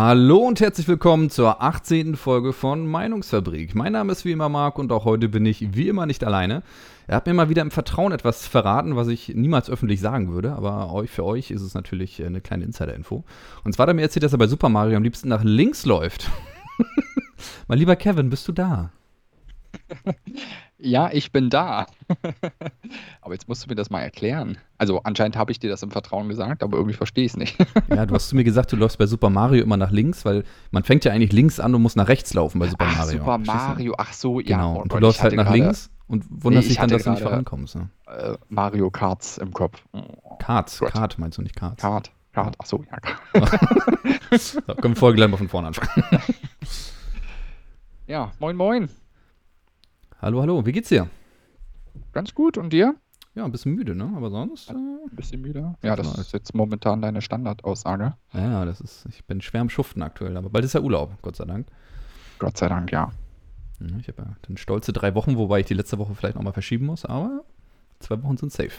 Hallo und herzlich willkommen zur 18. Folge von Meinungsfabrik. Mein Name ist wie immer Marc und auch heute bin ich wie immer nicht alleine. Er hat mir mal wieder im Vertrauen etwas verraten, was ich niemals öffentlich sagen würde, aber euch, für euch ist es natürlich eine kleine Insider-Info. Und zwar hat er mir erzählt, dass er bei Super Mario am liebsten nach links läuft. mein lieber Kevin, bist du da? Ja, ich bin da. Aber jetzt musst du mir das mal erklären. Also anscheinend habe ich dir das im Vertrauen gesagt, aber irgendwie verstehe ich es nicht. Ja, du hast zu mir gesagt, du läufst bei Super Mario immer nach links, weil man fängt ja eigentlich links an und muss nach rechts laufen bei Super Ach, Mario. Super Mario, ach so, ja. Genau. Und du läufst halt nach links und wunderst Nee, dich ich dann, dass du nicht vorankommst. Ne? Äh, Mario Karts im Kopf. Oh, Karts, Gott. Kart meinst du nicht Karts. Kart, Kart, ach so, ja. Kart. So, können wir vorher gleich mal von vorne ansprechen. Ja, moin moin. Hallo, hallo, wie geht's dir? Ganz gut und dir? Ja, ein bisschen müde, ne? Aber sonst. Äh, Ein bisschen müde? Ja, das Genau. ist jetzt momentan deine Standardaussage. ja, das ist. Ich bin schwer am Schuften aktuell, aber bald ist ja Urlaub, Gott sei Dank. Gott sei Dank, ja. Ja, Ich habe ja dann stolze drei Wochen, wobei ich die letzte Woche vielleicht nochmal verschieben muss, aber zwei Wochen sind safe.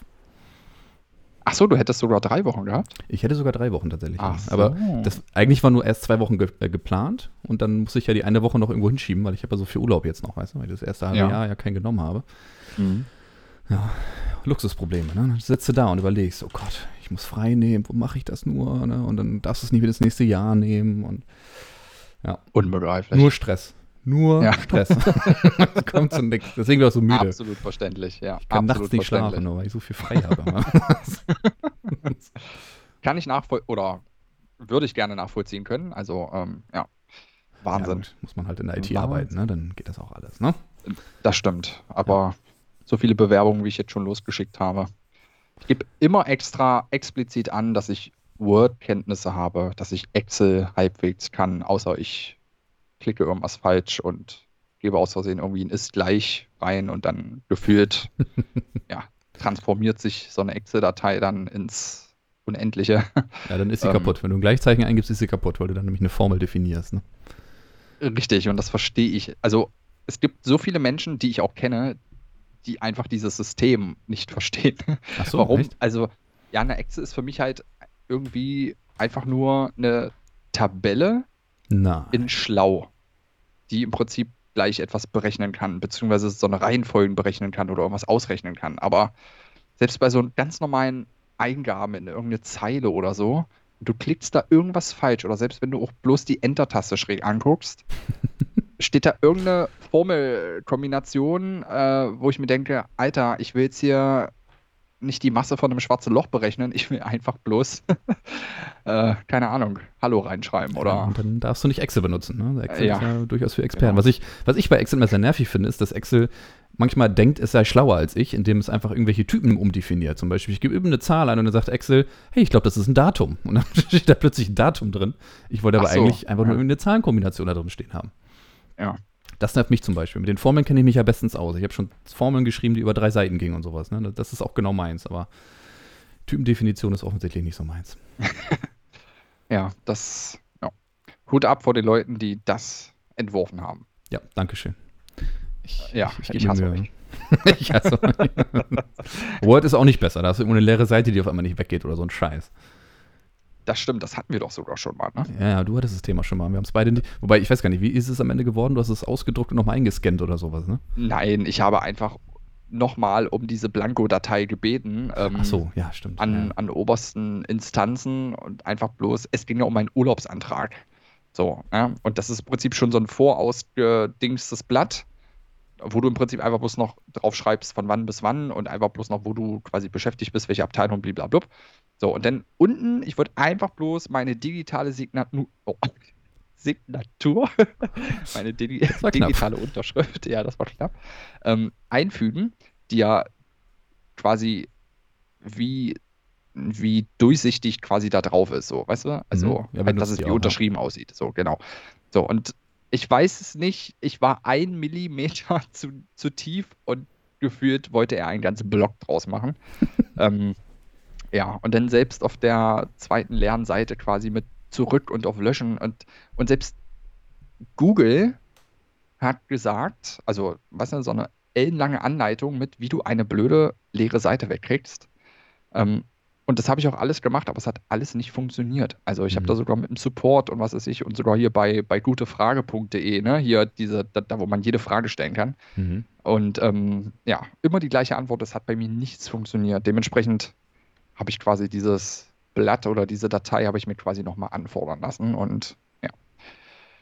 Ach so, du hättest sogar drei Wochen gehabt? Ich hätte sogar drei Wochen tatsächlich. Ach ja. Aber so. das eigentlich war nur erst zwei Wochen ge äh, geplant und dann muss ich ja die eine Woche noch irgendwo hinschieben, weil ich habe ja so viel Urlaub jetzt noch, weißt du, weil ich das erste halbe Ja. Jahr ja keinen genommen habe. Mhm. Luxusprobleme, ne? Dann sitzt du da und überlegst, oh Gott, ich muss frei nehmen, wo mache ich das nur? Ne? Und dann darfst du es nicht wieder ins nächste Jahr nehmen und Unbegreiflich. nur Stress. Nur Ja. Stress. Kommt zu nichts. Deswegen bin ich so müde. Absolut verständlich, ja. Ich kann nachts nicht schlafen, weil ich so viel frei habe. Kann ich nachvollziehen, oder würde ich gerne nachvollziehen können. Also, ähm, ja, Ja, Wahnsinn. gut, muss man halt in der IT Wahnsinn. arbeiten, ne? Dann geht das auch alles, ne? Das stimmt. Aber so viele Bewerbungen, wie ich jetzt schon losgeschickt habe. Ich gebe immer extra explizit an, dass ich Word-Kenntnisse habe, dass ich Excel halbwegs kann, außer ich klicke irgendwas falsch und gebe aus Versehen irgendwie ein ist gleich rein und dann gefühlt, ja, transformiert sich so eine Excel-Datei dann ins Unendliche. Ja, dann ist sie Ähm. kaputt. Wenn du ein Gleichzeichen eingibst, ist sie kaputt, weil du dann nämlich eine Formel definierst, ne? Richtig, und das verstehe ich. Also, es gibt so viele Menschen, die ich auch kenne, die einfach dieses System nicht verstehen. Ach so, Warum? echt? Also, ja, eine Excel ist für mich halt irgendwie einfach nur eine Tabelle Na. in Schlau, die im Prinzip gleich etwas berechnen kann, beziehungsweise so eine Reihenfolge berechnen kann oder irgendwas ausrechnen kann. Aber selbst bei so ganz normalen Eingaben in irgendeine Zeile oder so, du klickst da irgendwas falsch oder selbst wenn du auch bloß die Enter-Taste schräg anguckst, steht da irgendeine Formelkombination, äh, wo ich mir denke, Alter, ich will jetzt hier nicht die Masse von einem schwarzen Loch berechnen, ich will einfach bloß, äh, keine Ahnung, Hallo reinschreiben Ja, oder und dann darfst du nicht Excel benutzen, ne? Excel Ja. ist ja durchaus für Experten. Genau. Was, ich, was ich bei Excel immer sehr nervig finde, ist, dass Excel manchmal denkt, es sei schlauer als ich, indem es einfach irgendwelche Typen umdefiniert. Zum Beispiel, ich gebe eben eine Zahl ein und dann sagt Excel, hey, ich glaube, das ist ein Datum. Und dann steht da plötzlich ein Datum drin. Ich wollte aber so, eigentlich einfach nur ja. eine Zahlenkombination da drin stehen haben. Ja. Das nervt mich zum Beispiel. Mit den Formeln kenne ich mich ja bestens aus. Ich habe schon Formeln geschrieben, die über drei Seiten gingen und sowas. Ne? Das ist auch genau meins. Aber Typendefinition ist offensichtlich nicht so meins. Ja, das, ja. Hut ab vor den Leuten, die das entworfen haben. Ja, danke schön. Ich, Ja, ich, ich gebe hasse euch. Ich hasse euch. Word ist auch nicht besser. Da hast du immer eine leere Seite, die auf einmal nicht weggeht oder so ein Scheiß. Das stimmt, das hatten wir doch sogar schon mal, ne? Ja, ja, du hattest das Thema schon mal. Wir haben es beide nicht. Wobei, ich weiß gar nicht, wie ist es am Ende geworden? Du hast es ausgedruckt und nochmal eingescannt oder sowas, ne? Nein, ich habe einfach nochmal um diese Blanko-Datei gebeten. Ähm, Ach so, ja, stimmt. An, ja. an obersten Instanzen und einfach bloß, es ging ja um einen Urlaubsantrag. So, ja? Und das ist im Prinzip schon so ein vorausgedingstes Blatt, wo du im Prinzip einfach bloß noch drauf schreibst, von wann bis wann und einfach bloß noch, wo du quasi beschäftigt bist, welche Abteilung, blablabla. So, und dann unten, ich würde einfach bloß meine digitale Signatur, oh, Signatur, meine digi digitale Unterschrift, ja, das war knapp, ähm, einfügen, die ja quasi wie, wie durchsichtig quasi da drauf ist, so, weißt du? Also, Mhm. Ja, halt, dass es wie auch, unterschrieben aussieht, so, genau. So, und ich weiß es nicht, ich war ein Millimeter zu, zu tief und gefühlt wollte er einen ganzen Block draus machen. ähm, ja, und dann selbst auf der zweiten Lernseite quasi mit zurück und auf Löschen und, und selbst Google hat gesagt, also, was ist so eine ellenlange Anleitung mit, wie du eine blöde leere Seite wegkriegst. Ähm, und das habe ich auch alles gemacht, aber es hat alles nicht funktioniert. Also ich habe Mhm. da sogar mit dem Support und was weiß ich und sogar hier bei, bei gutefrage.de, ne, hier diese, da, da, wo man jede Frage stellen kann. Mhm. Und ähm, ja, immer die gleiche Antwort, es hat bei mir nichts funktioniert. Dementsprechend habe ich quasi dieses Blatt oder diese Datei habe ich mir quasi nochmal anfordern lassen und ja,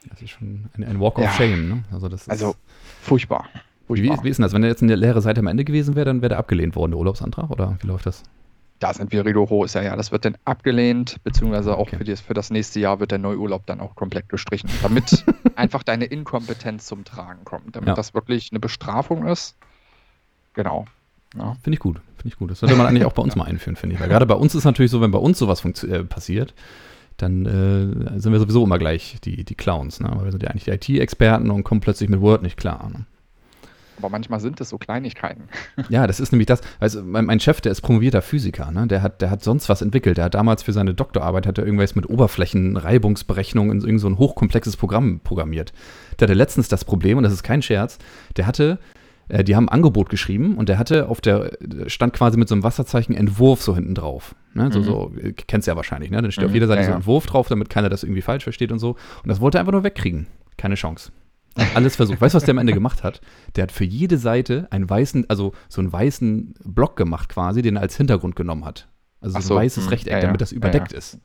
Das ist schon ein, ein Walk of Ja. Shame, ne? Also das ist, also furchtbar. wie, furchtbar. wie ist denn das? Wenn da jetzt eine leere Seite am Ende gewesen wäre, dann wäre der abgelehnt worden, der Urlaubsantrag? Oder wie läuft das? Da sind wir rigoros, ja, ja. Das wird dann abgelehnt, beziehungsweise auch Okay. für, das, für das nächste Jahr wird der Neurlaub dann auch komplett gestrichen, damit einfach deine Inkompetenz zum Tragen kommt, damit Ja. das wirklich eine Bestrafung ist. Genau. Ja. Finde ich gut. Finde ich gut. Das sollte man eigentlich auch bei uns mal einführen, finde ich. Weil gerade bei uns ist natürlich so, wenn bei uns sowas äh, passiert, dann äh, sind wir sowieso immer gleich die, die Clowns. Ne? Weil wir sind ja eigentlich die IT-Experten und kommen plötzlich mit Word nicht klar. Ne? Aber manchmal sind es so Kleinigkeiten. Ja, das ist nämlich das. Also mein, mein Chef, der ist promovierter Physiker, ne? Der hat, der hat sonst was entwickelt. Der hat damals für seine Doktorarbeit hat er irgendwas mit Oberflächenreibungsberechnung in irgend so ein hochkomplexes Programm programmiert. Der hatte letztens das Problem, und das ist kein Scherz, der hatte, äh, die haben ein Angebot geschrieben und der hatte auf der, stand quasi mit so einem Wasserzeichen Entwurf so hinten drauf. Ne? So, Mhm. so, äh, kennst du ja wahrscheinlich, ne? Dann steht auf Mhm, jeder Seite ja, so ein Entwurf drauf, damit keiner das irgendwie falsch versteht und so. Und das wollte er einfach nur wegkriegen. Keine Chance. Alles versucht. Weißt du, was der am Ende gemacht hat? Der hat für jede Seite einen weißen, also so einen weißen Block gemacht quasi, den er als Hintergrund genommen hat. Also Ach so ein so, weißes hm, Rechteck, ja, ja, damit das ja, überdeckt ist.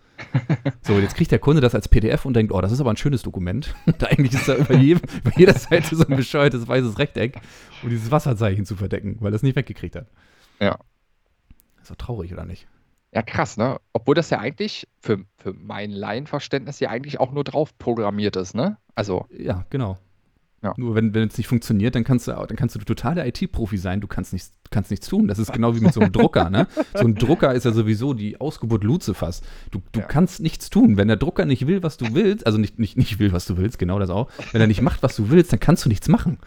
So, jetzt kriegt der Kunde das als PDF und denkt, oh, das ist aber ein schönes Dokument. Und eigentlich ist da über, jedem, über jeder Seite so ein bescheuertes weißes Rechteck, um dieses Wasserzeichen zu verdecken, weil er es nicht weggekriegt hat. Ja. Ist doch traurig, oder nicht? Ja, krass, ne? Obwohl das ja eigentlich für, für mein Laienverständnis ja eigentlich auch nur drauf programmiert ist, ne? Also, Ja, genau. Ja. Nur wenn, wenn es nicht funktioniert, dann kannst du, dann kannst du total der IT-Profi sein, du kannst nichts, kannst nichts tun. Das ist genau wie mit so einem Drucker, ne? So ein Drucker ist ja sowieso die Ausgeburt Luzifers. Du, du Ja. kannst nichts tun. Wenn der Drucker nicht will, was du willst, also nicht, nicht, nicht will, was du willst, genau das auch. Wenn er nicht macht, was du willst, dann kannst du nichts machen.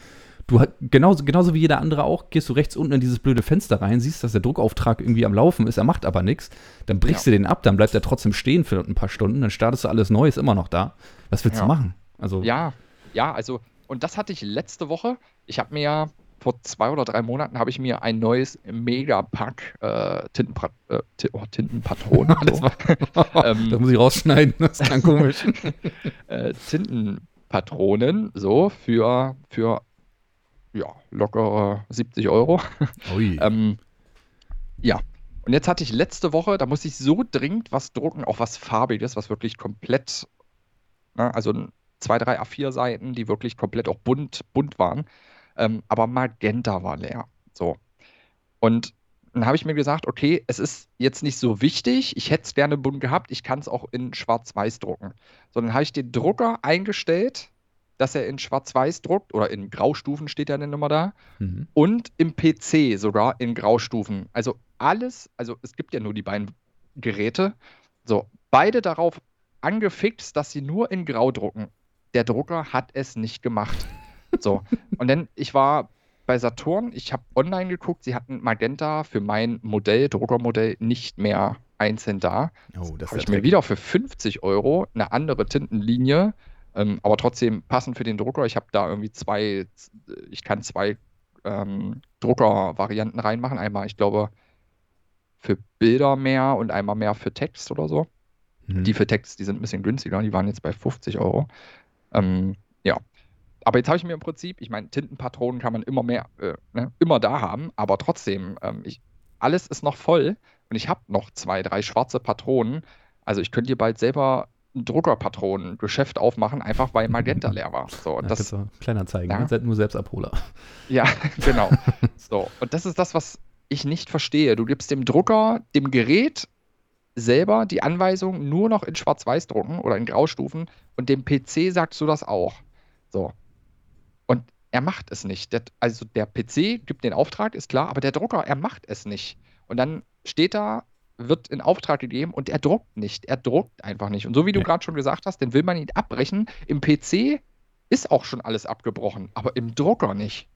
Du genauso, genauso wie jeder andere auch, gehst du rechts unten in dieses blöde Fenster rein, siehst, dass der Druckauftrag irgendwie am Laufen ist, er macht aber nichts, dann brichst Ja. du den ab, dann bleibt er trotzdem stehen für ein paar Stunden, dann startest du alles neu, ist immer noch da. Was willst du machen? Also, ja, ja, also, und das hatte ich letzte Woche. Ich habe mir ja vor zwei oder drei Monaten habe ich mir ein neues Megapack äh, Tintenpra äh, oh, Tintenpatronen. Das, war, Ähm, das muss ich rausschneiden, das klang komisch. äh, Tintenpatronen so für, für ja, lockere 70 Euro. Ui. Ähm, ja. Und jetzt hatte ich letzte Woche, da musste ich so dringend was drucken, auch was Farbiges, was wirklich komplett, ne, also n- zwei, drei A4-Seiten, die wirklich komplett auch bunt, bunt waren. Ähm, aber Magenta war leer. So. Und dann habe ich mir gesagt, okay, es ist jetzt nicht so wichtig, ich hätte es gerne bunt gehabt, ich kann es auch in Schwarz-Weiß drucken. So, dann habe ich den Drucker eingestellt, dass er in Schwarz-Weiß druckt, oder in Graustufen steht ja dann immer da Mhm. und im PC sogar in Graustufen. Also alles, also es gibt ja nur die beiden Geräte. So, beide darauf angefixt, dass sie nur in Grau drucken. Der Drucker hat es nicht gemacht. So, und dann, ich war bei Saturn, ich habe online geguckt, sie hatten Magenta für mein Modell, Druckermodell, nicht mehr einzeln da. Oh, das Habe ich mir wieder für 50 Euro eine andere Tintenlinie, ähm, aber trotzdem passend für den Drucker. Ich habe da irgendwie zwei, ich kann zwei ähm, Druckervarianten reinmachen. Einmal, ich glaube, für Bilder mehr und einmal mehr für Text oder so. Mhm. Die für Text, die sind ein bisschen günstiger, die waren jetzt bei 50 Euro. Ähm, ja. Aber jetzt habe ich mir im Prinzip, ich meine, Tintenpatronen kann man immer mehr, äh, ne, immer da haben, aber trotzdem, ähm, ich, alles ist noch voll und ich habe noch zwei, drei schwarze Patronen. Also ich könnte hier bald selber ein Druckerpatronengeschäft aufmachen, einfach weil Magenta leer war. So, und ja, das, war Kleinanzeigen, Ja. ne? Seid nur Selbstabholer. ja, genau. So, und das ist das, was ich nicht verstehe. Du gibst dem Drucker, dem Gerät selber die Anweisung, nur noch in Schwarz-Weiß drucken oder in Graustufen und dem PC sagst du das auch. So. Und er macht es nicht. Der, also der PC gibt den Auftrag, ist klar, aber der Drucker, er macht es nicht. Und dann steht da, wird in Auftrag gegeben und er druckt nicht. Er druckt einfach nicht. Und so wie du Nee. gerade schon gesagt hast, dann will man ihn abbrechen. Im PC ist auch schon alles abgebrochen, aber im Drucker nicht.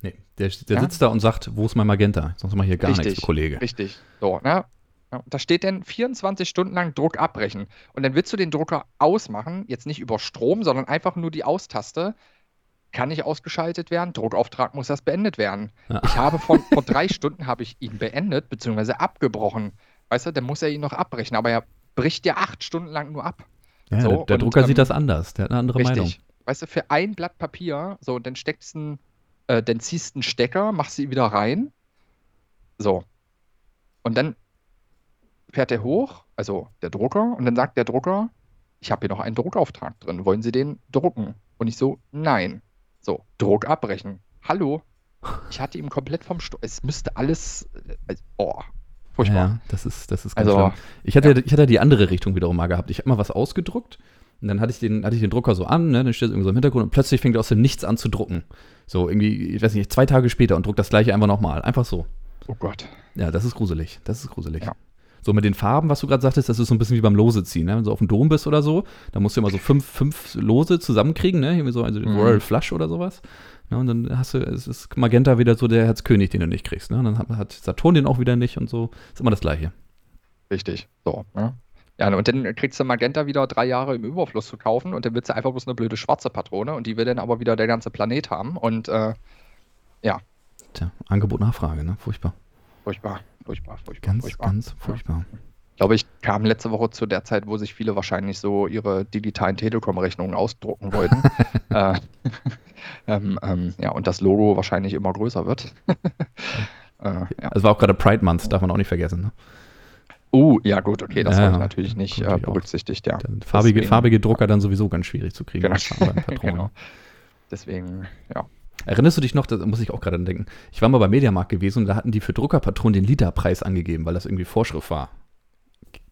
Nee, der, der Ja. sitzt da und sagt, wo ist mein Magenta? Sonst mal hier gar Richtig. nichts, Kollege. Richtig. So, ne? Ja, Da steht dann 24 Stunden lang Druck abbrechen. Und dann willst du den Drucker ausmachen, jetzt nicht über Strom, sondern einfach nur die Austaste. Kann nicht ausgeschaltet werden, Druckauftrag muss erst beendet werden. Ja. Ich habe vor, vor drei Stunden habe ich ihn beendet, beziehungsweise abgebrochen. weißt du, dann muss er ihn noch abbrechen, aber er bricht ja acht Stunden lang nur ab. Ja, So, der, der und, Drucker ähm, sieht das anders. Der hat eine andere Meinung. Richtig. Weißt du, für ein Blatt Papier, so, dann steckst du äh, dann ziehst du einen Stecker, machst sie wieder rein. So. Und dann fährt er hoch, also der Drucker, und dann sagt der Drucker, ich habe hier noch einen Druckauftrag drin. Wollen Sie den drucken? Und ich so, nein. So, Druck abbrechen. Hallo? Ich hatte ihm komplett vom Sto Es müsste alles. äh, Also, oh, furchtbar. Ja, das ist, das ist ganz Also, schlimm. Ich hatte, ich hatte die andere Richtung wiederum mal gehabt. Ich habe mal was ausgedruckt und dann hatte ich den, hatte ich den Drucker so an, ne, dann steht es irgendwie so im Hintergrund und plötzlich fängt er aus dem Nichts an zu drucken. So irgendwie, ich weiß nicht, zwei Tage später und druckt das gleiche einfach nochmal. Einfach so. Oh Gott. Ja, das ist gruselig. Das ist gruselig. Ja. So mit den Farben, was du gerade sagtest, das ist so ein bisschen wie beim Lose ziehen. Ne? Wenn du auf dem Dom bist oder so, da musst du immer so fünf, fünf Lose zusammenkriegen, ne? Irgendwie so also den Mhm. Royal Flush oder sowas. Ne? Und dann hast du, es ist Magenta wieder so der Herzkönig, den du nicht kriegst. Ne? Und dann hat, hat Saturn den auch wieder nicht und so. Ist immer das Gleiche. Richtig. So, ne? Ja, und dann kriegst du Magenta wieder drei Jahre im Überfluss zu kaufen und dann willst du einfach bloß eine blöde schwarze Patrone und die will dann aber wieder der ganze Planet haben und äh, ja, Tja, Angebot, Nachfrage, ne? Furchtbar. furchtbar, furchtbar, furchtbar, Ganz, furchtbar. ganz furchtbar. Ich glaube, ich kam letzte Woche zu der Zeit, wo sich viele wahrscheinlich so ihre digitalen Telekom-Rechnungen ausdrucken wollten. äh, ähm, ähm, ja, und das Logo wahrscheinlich immer größer wird. äh, ja. Es war auch gerade Pride Month, darf man auch nicht vergessen. Ne? Uh, ja gut, okay, das Ja, ja. natürlich nicht äh, berücksichtigt, ja. Farbige, farbige Drucker dann sowieso ganz schwierig zu kriegen. Genau. Genau. Deswegen, ja. Erinnerst du dich noch, da muss ich auch gerade dran denken, ich war mal beim Mediamarkt gewesen und da hatten die für Druckerpatronen den Literpreis angegeben, weil das irgendwie Vorschrift war.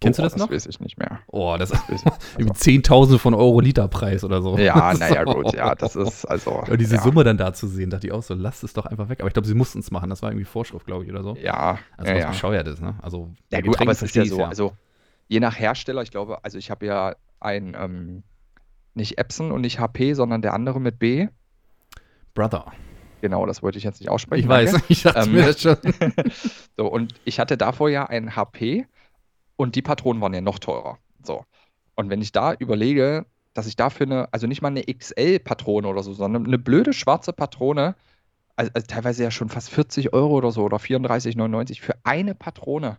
Kennst oh, du das noch? Das weiß ich nicht mehr. Oh, das ist Weiß ich- irgendwie Zehntausende von Euro Literpreis oder so. Ja, naja, gut, ja, das ist also. Und diese ja, Summe dann da zu sehen, dachte ich auch so, lasst es doch einfach weg. Aber ich glaube, sie mussten es machen. Das war irgendwie Vorschrift, glaube ich, oder so. Ja, Also ja, was ja. bescheuert ist, ne? Also Ja, bei gut, aber es ist ja so. ich's Also, je nach Hersteller, ich glaube, also ich habe ja ein, ähm, nicht Epson und nicht HP, sondern der andere mit B. Brother. Genau, das wollte ich jetzt nicht aussprechen. Ich weiß, danke. ich dachte Ähm, mir das schon. So, und ich hatte davor ja ein HP und die Patronen waren ja noch teurer. So. Und wenn ich da überlege, dass ich dafür eine, also nicht mal eine XL-Patrone oder so, sondern eine blöde schwarze Patrone, also, also teilweise ja schon fast 40 Euro oder so oder 34,99 für eine Patrone.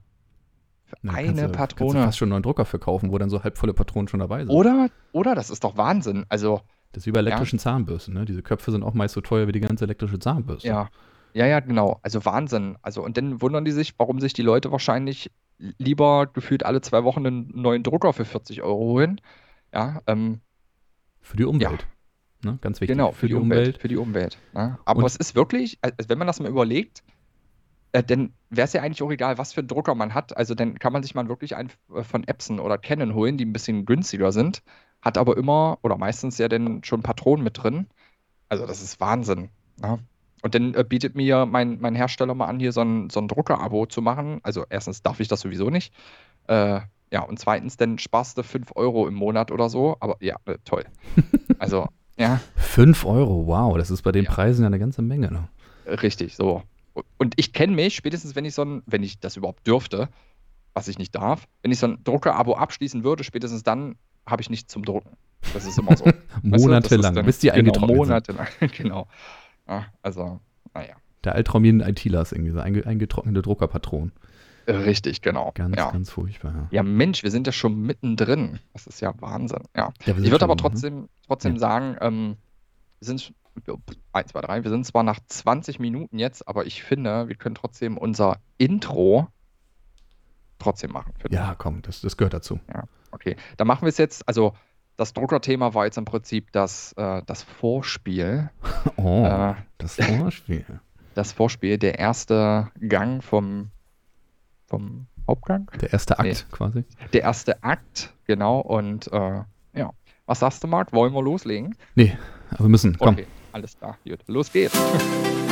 Für Na, eine kannst du, Kannst du Patrone. fast schon einen neuen Drucker verkaufen, wo dann so halbvolle Patronen schon dabei sind. Oder, oder, das ist doch Wahnsinn. Also, Das ist wie bei elektrischen Zahnbürsten, ne? Diese Köpfe sind auch meist so teuer wie die ganze elektrische Zahnbürste. ja. Ja, ja, genau. Also Wahnsinn. Also, und dann wundern die sich, warum sich die Leute wahrscheinlich lieber gefühlt alle zwei Wochen einen neuen Drucker für 40 Euro holen. Ja, ähm, Für die Umwelt. Ne? Ganz wichtig. genau, für, die Umwelt. Für die Umwelt. Ne? Aber Und- es ist wirklich, also wenn man das mal überlegt, äh, dann wäre es ja eigentlich auch egal, was für einen Drucker man hat. Also dann kann man sich mal wirklich einen äh, von Epson oder Canon holen, die ein bisschen günstiger sind, hat aber immer oder meistens ja dann schon Patronen mit drin. Also das ist Wahnsinn. Ne? Und dann äh, bietet mir mein, mein Hersteller mal an, hier so ein, so ein Drucker-Abo zu machen. Also erstens darf ich das sowieso nicht. Äh, ja, und zweitens, dann sparst du 5 Euro im Monat oder so. Aber ja, äh, toll. Also, ja. 5 Euro, wow, das ist bei den Ja. Preisen ja eine ganze Menge. Ne? Richtig, so. Und ich kenne mich, spätestens wenn ich so ein, wenn ich das überhaupt dürfte, was ich nicht darf, wenn ich so ein Drucker-Abo abschließen würde, spätestens dann habe ich nichts zum Drucken. Das ist immer so. Weißt du, Monatelang, bis die genau, eingetrocknet sind. Monatelang, genau. Ja, also, naja. Der Albtraum jeden ITlers irgendwie, so einge eingetrocknete Druckerpatronen. Äh, Richtig, genau. Ganz, ja. ganz furchtbar. Ja. ja, Mensch, wir sind ja schon mittendrin. Das ist ja Wahnsinn. Ja. Ja, Ich würde aber ne? trotzdem, trotzdem Ja. sagen, ähm, wir sind 1, 2, 3, wir sind zwar nach 20 Minuten jetzt, aber ich finde, wir können trotzdem unser Intro trotzdem machen. Ja, komm, das, das gehört dazu. ich. Okay, dann machen wir es jetzt, also das Druckerthema war jetzt im Prinzip das, äh, das Vorspiel. Oh, Äh, das Vorspiel. das Vorspiel, der erste Gang vom, vom Hauptgang. Der erste Akt Nee. quasi. Der erste Akt, genau. Und äh, ja, was sagst du, Marc? Wollen wir loslegen? Nee, aber wir müssen. Komm. Okay, alles klar. Gut, los geht's.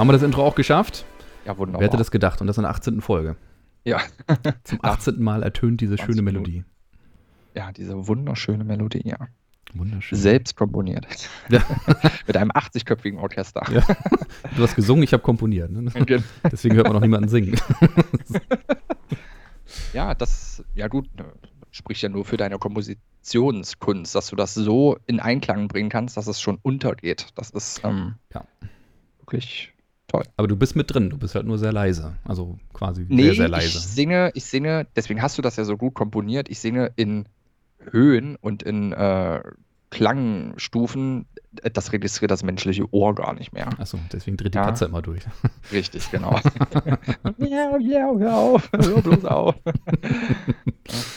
haben wir das Intro auch geschafft? Ja, wunderbar. Wer hätte das gedacht? Und das in der 18. Folge. ja. Zum Ach. 18. Mal ertönt diese 20 schöne. Melodie. ja, diese wunderschöne Melodie, ja. Wunderschön. Selbst komponiert. Ja. Mit einem 80-köpfigen Orchester. Ja. Du hast gesungen, ich habe komponiert. Ne? Deswegen hört man noch niemanden singen. Ja, das, ja gut, ne, spricht ja nur für deine Kompositionskunst, dass du das so in Einklang bringen kannst, dass es schon untergeht. Das ist ähm, Ja. wirklich toll. Aber du bist mit drin, du bist halt nur sehr leise. Also quasi Nee, sehr, sehr ich leise. singe, ich singe, deswegen hast du das ja so gut komponiert, ich singe in Höhen und in äh, Klangstufen, das registriert das menschliche Ohr gar nicht mehr. Achso, deswegen dreht die Ja. Katze immer durch. Richtig, genau. miau, miau, hör auf, hör bloß auf.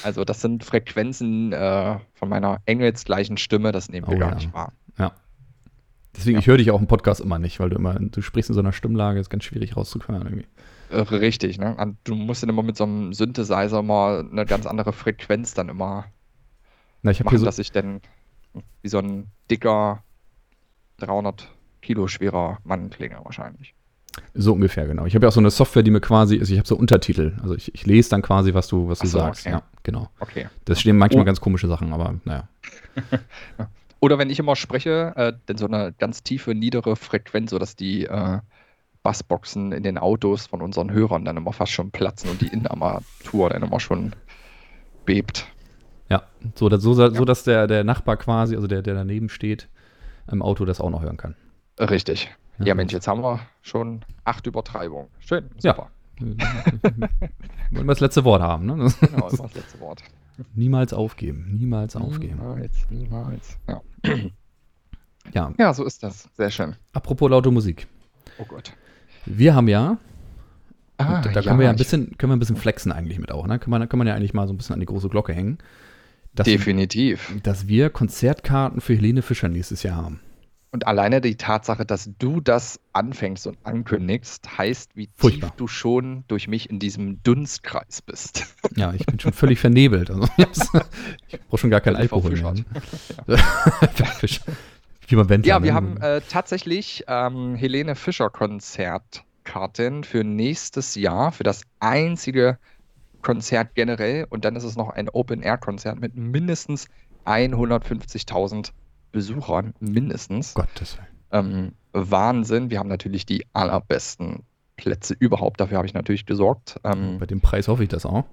also das sind Frequenzen äh, von meiner engelsgleichen Stimme, das nehmen wir Oh gar ja. nicht wahr. Deswegen, Ja. ich höre dich auch im Podcast immer nicht, weil du immer, du sprichst in so einer Stimmlage, ist ganz schwierig rauszuhören irgendwie. Äh, Richtig, ne? Du musst dann immer mit so einem Synthesizer mal eine ganz andere Frequenz dann immer Na, ich machen, so, dass ich dann wie so ein dicker 300 Kilo schwerer Mann klinge wahrscheinlich. so ungefähr, genau. Ich habe ja auch so eine Software, die mir quasi, also ich habe so Untertitel. Also ich, ich lese dann quasi, was du, was du so, sagst. okay. Ja, genau. Okay. Das stehen manchmal Oh. ganz komische Sachen, aber naja. Oder wenn ich immer spreche, äh, dann so eine ganz tiefe, niedere Frequenz, sodass die äh, Bassboxen in den Autos von unseren Hörern dann immer fast schon platzen und die Innenarmatur dann immer schon bebt. Ja, so, dass, so, so Ja. dass der, der Nachbar quasi, also der, der daneben steht, im Auto das auch noch hören kann. Richtig. Ja, Ja. Mensch, jetzt haben wir schon acht Übertreibungen. Schön, Ja. super. Wollen wir das letzte Wort haben, ne? Genau, das letzte Wort. niemals aufgeben, niemals aufgeben. Niemals, niemals. Ja. Ja, ja, so ist das. Sehr schön. apropos laute Musik. Oh Gott. Wir haben ja, Ah, da, können wir ja ein bisschen, können wir ein bisschen flexen eigentlich mit auch, ne? Kann man, kann man ja eigentlich mal so ein bisschen an die große Glocke hängen. Dass, Definitiv. dass wir Konzertkarten für Helene Fischer nächstes Jahr haben. Und alleine die Tatsache, dass du das anfängst und ankündigst, heißt, wie Furchtbar. tief du schon durch mich in diesem Dunstkreis bist. Ja, ich bin schon völlig vernebelt. Also, ich brauche schon gar keinen Völlig Alkohol mehr. verfischert. Fisch. Wie beim Wendler, Ja, wir ne? haben äh, tatsächlich ähm, Helene Fischer Konzertkarten für nächstes Jahr, für das einzige Konzert generell. Und dann ist es noch ein Open-Air-Konzert mit mindestens 150.000 Besuchern, mindestens. Gottes Willen. Ähm, Wahnsinn. Wir haben natürlich die allerbesten Plätze überhaupt. Dafür habe ich natürlich gesorgt. Ähm, Bei dem Preis hoffe ich das auch.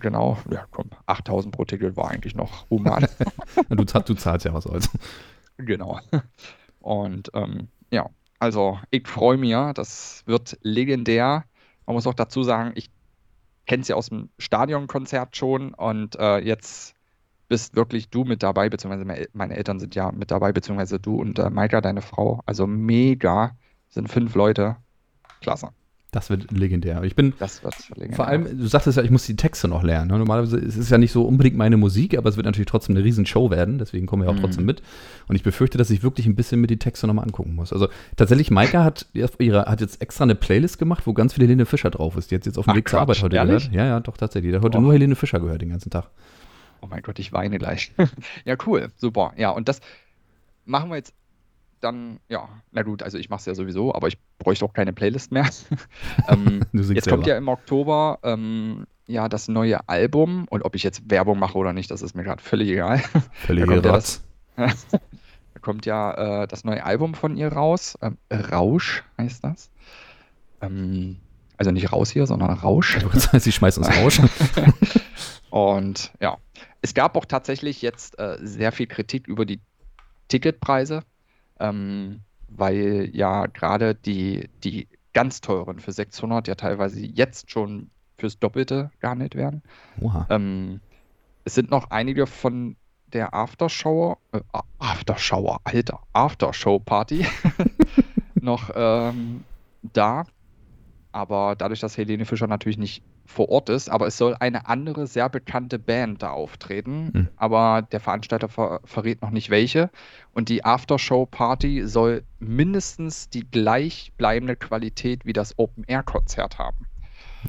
genau, ja, komm, 8000 pro Ticket war eigentlich noch human. Du, zahl- du zahlst ja was also. genau. Und ähm, ja, also ich freue mich, das wird legendär. Man muss auch dazu sagen, ich kenne es ja aus dem Stadionkonzert schon und äh, jetzt bist wirklich du mit dabei, beziehungsweise me- meine Eltern sind ja mit dabei, beziehungsweise du und äh, Maika, deine Frau. Also mega, sind fünf Leute. Klasse. Das wird legendär. Ich bin vor allem, du sagtest ja, ich muss die Texte noch lernen. ne? Normalerweise ist es ja nicht so unbedingt meine Musik, aber es wird natürlich trotzdem eine riesen Show werden. Deswegen kommen wir auch Mhm. trotzdem mit. Und ich befürchte, dass ich wirklich ein bisschen mir die Texte nochmal angucken muss. Also tatsächlich, Maika hat, ihre, hat jetzt extra eine Playlist gemacht, wo ganz viel Helene Fischer drauf ist. Die hat jetzt auf dem Ach, Weg zur Arbeit heute ehrlich? gehört. Ja, ja, doch tatsächlich. Die hat heute Boah. nur Helene Fischer gehört den ganzen Tag. Oh mein Gott, ich weine gleich. ja, cool, super. Ja, und das machen wir jetzt dann, ja, na gut, also ich mache es ja sowieso, aber ich bräuchte auch keine Playlist mehr. ähm, jetzt selber. kommt ja im Oktober ähm, ja das neue Album und ob ich jetzt Werbung mache oder nicht, das ist mir gerade völlig egal. Völlig da ja da kommt ja äh, das neue Album von ihr raus. Ähm, Rausch heißt das. Ähm, also nicht raus hier, sondern Rausch. Das heißt, sie schmeißt uns raus. Und ja, es gab auch tatsächlich jetzt äh, sehr viel Kritik über die Ticketpreise, ähm, weil ja gerade die, die ganz teuren für 600 ja teilweise jetzt schon fürs Doppelte gehandelt werden. Ähm, es sind noch einige von der Aftershow, äh, Aftershower, Alter, Aftershow-Party noch ähm, da. Aber dadurch, dass Helene Fischer natürlich nicht vor Ort ist, aber es soll eine andere, sehr bekannte Band da auftreten. Hm. Aber der Veranstalter ver verrät noch nicht welche. Und die Aftershow-Party soll mindestens die gleichbleibende Qualität wie das Open-Air-Konzert haben.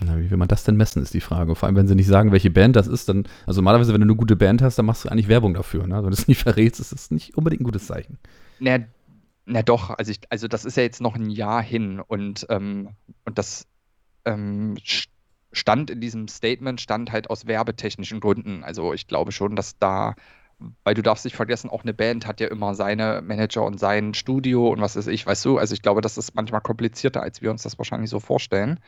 Na, wie will man das denn messen, ist die Frage. Vor allem, wenn sie nicht sagen, welche Band das ist, dann, also normalerweise, wenn du eine gute Band hast, dann machst du eigentlich Werbung dafür. Ne? Wenn du es nicht verrätst, ist das nicht unbedingt ein gutes Zeichen. Na, na doch, also, ich, also das ist ja jetzt noch ein Jahr hin und, ähm, und das ähm, st- stand in diesem Statement, stand halt aus werbetechnischen Gründen. Also ich glaube schon, dass da, weil du darfst nicht vergessen, auch eine Band hat ja immer seine Manager und sein Studio und was weiß ich, weißt du, also ich glaube, das ist manchmal komplizierter, als wir uns das wahrscheinlich so vorstellen.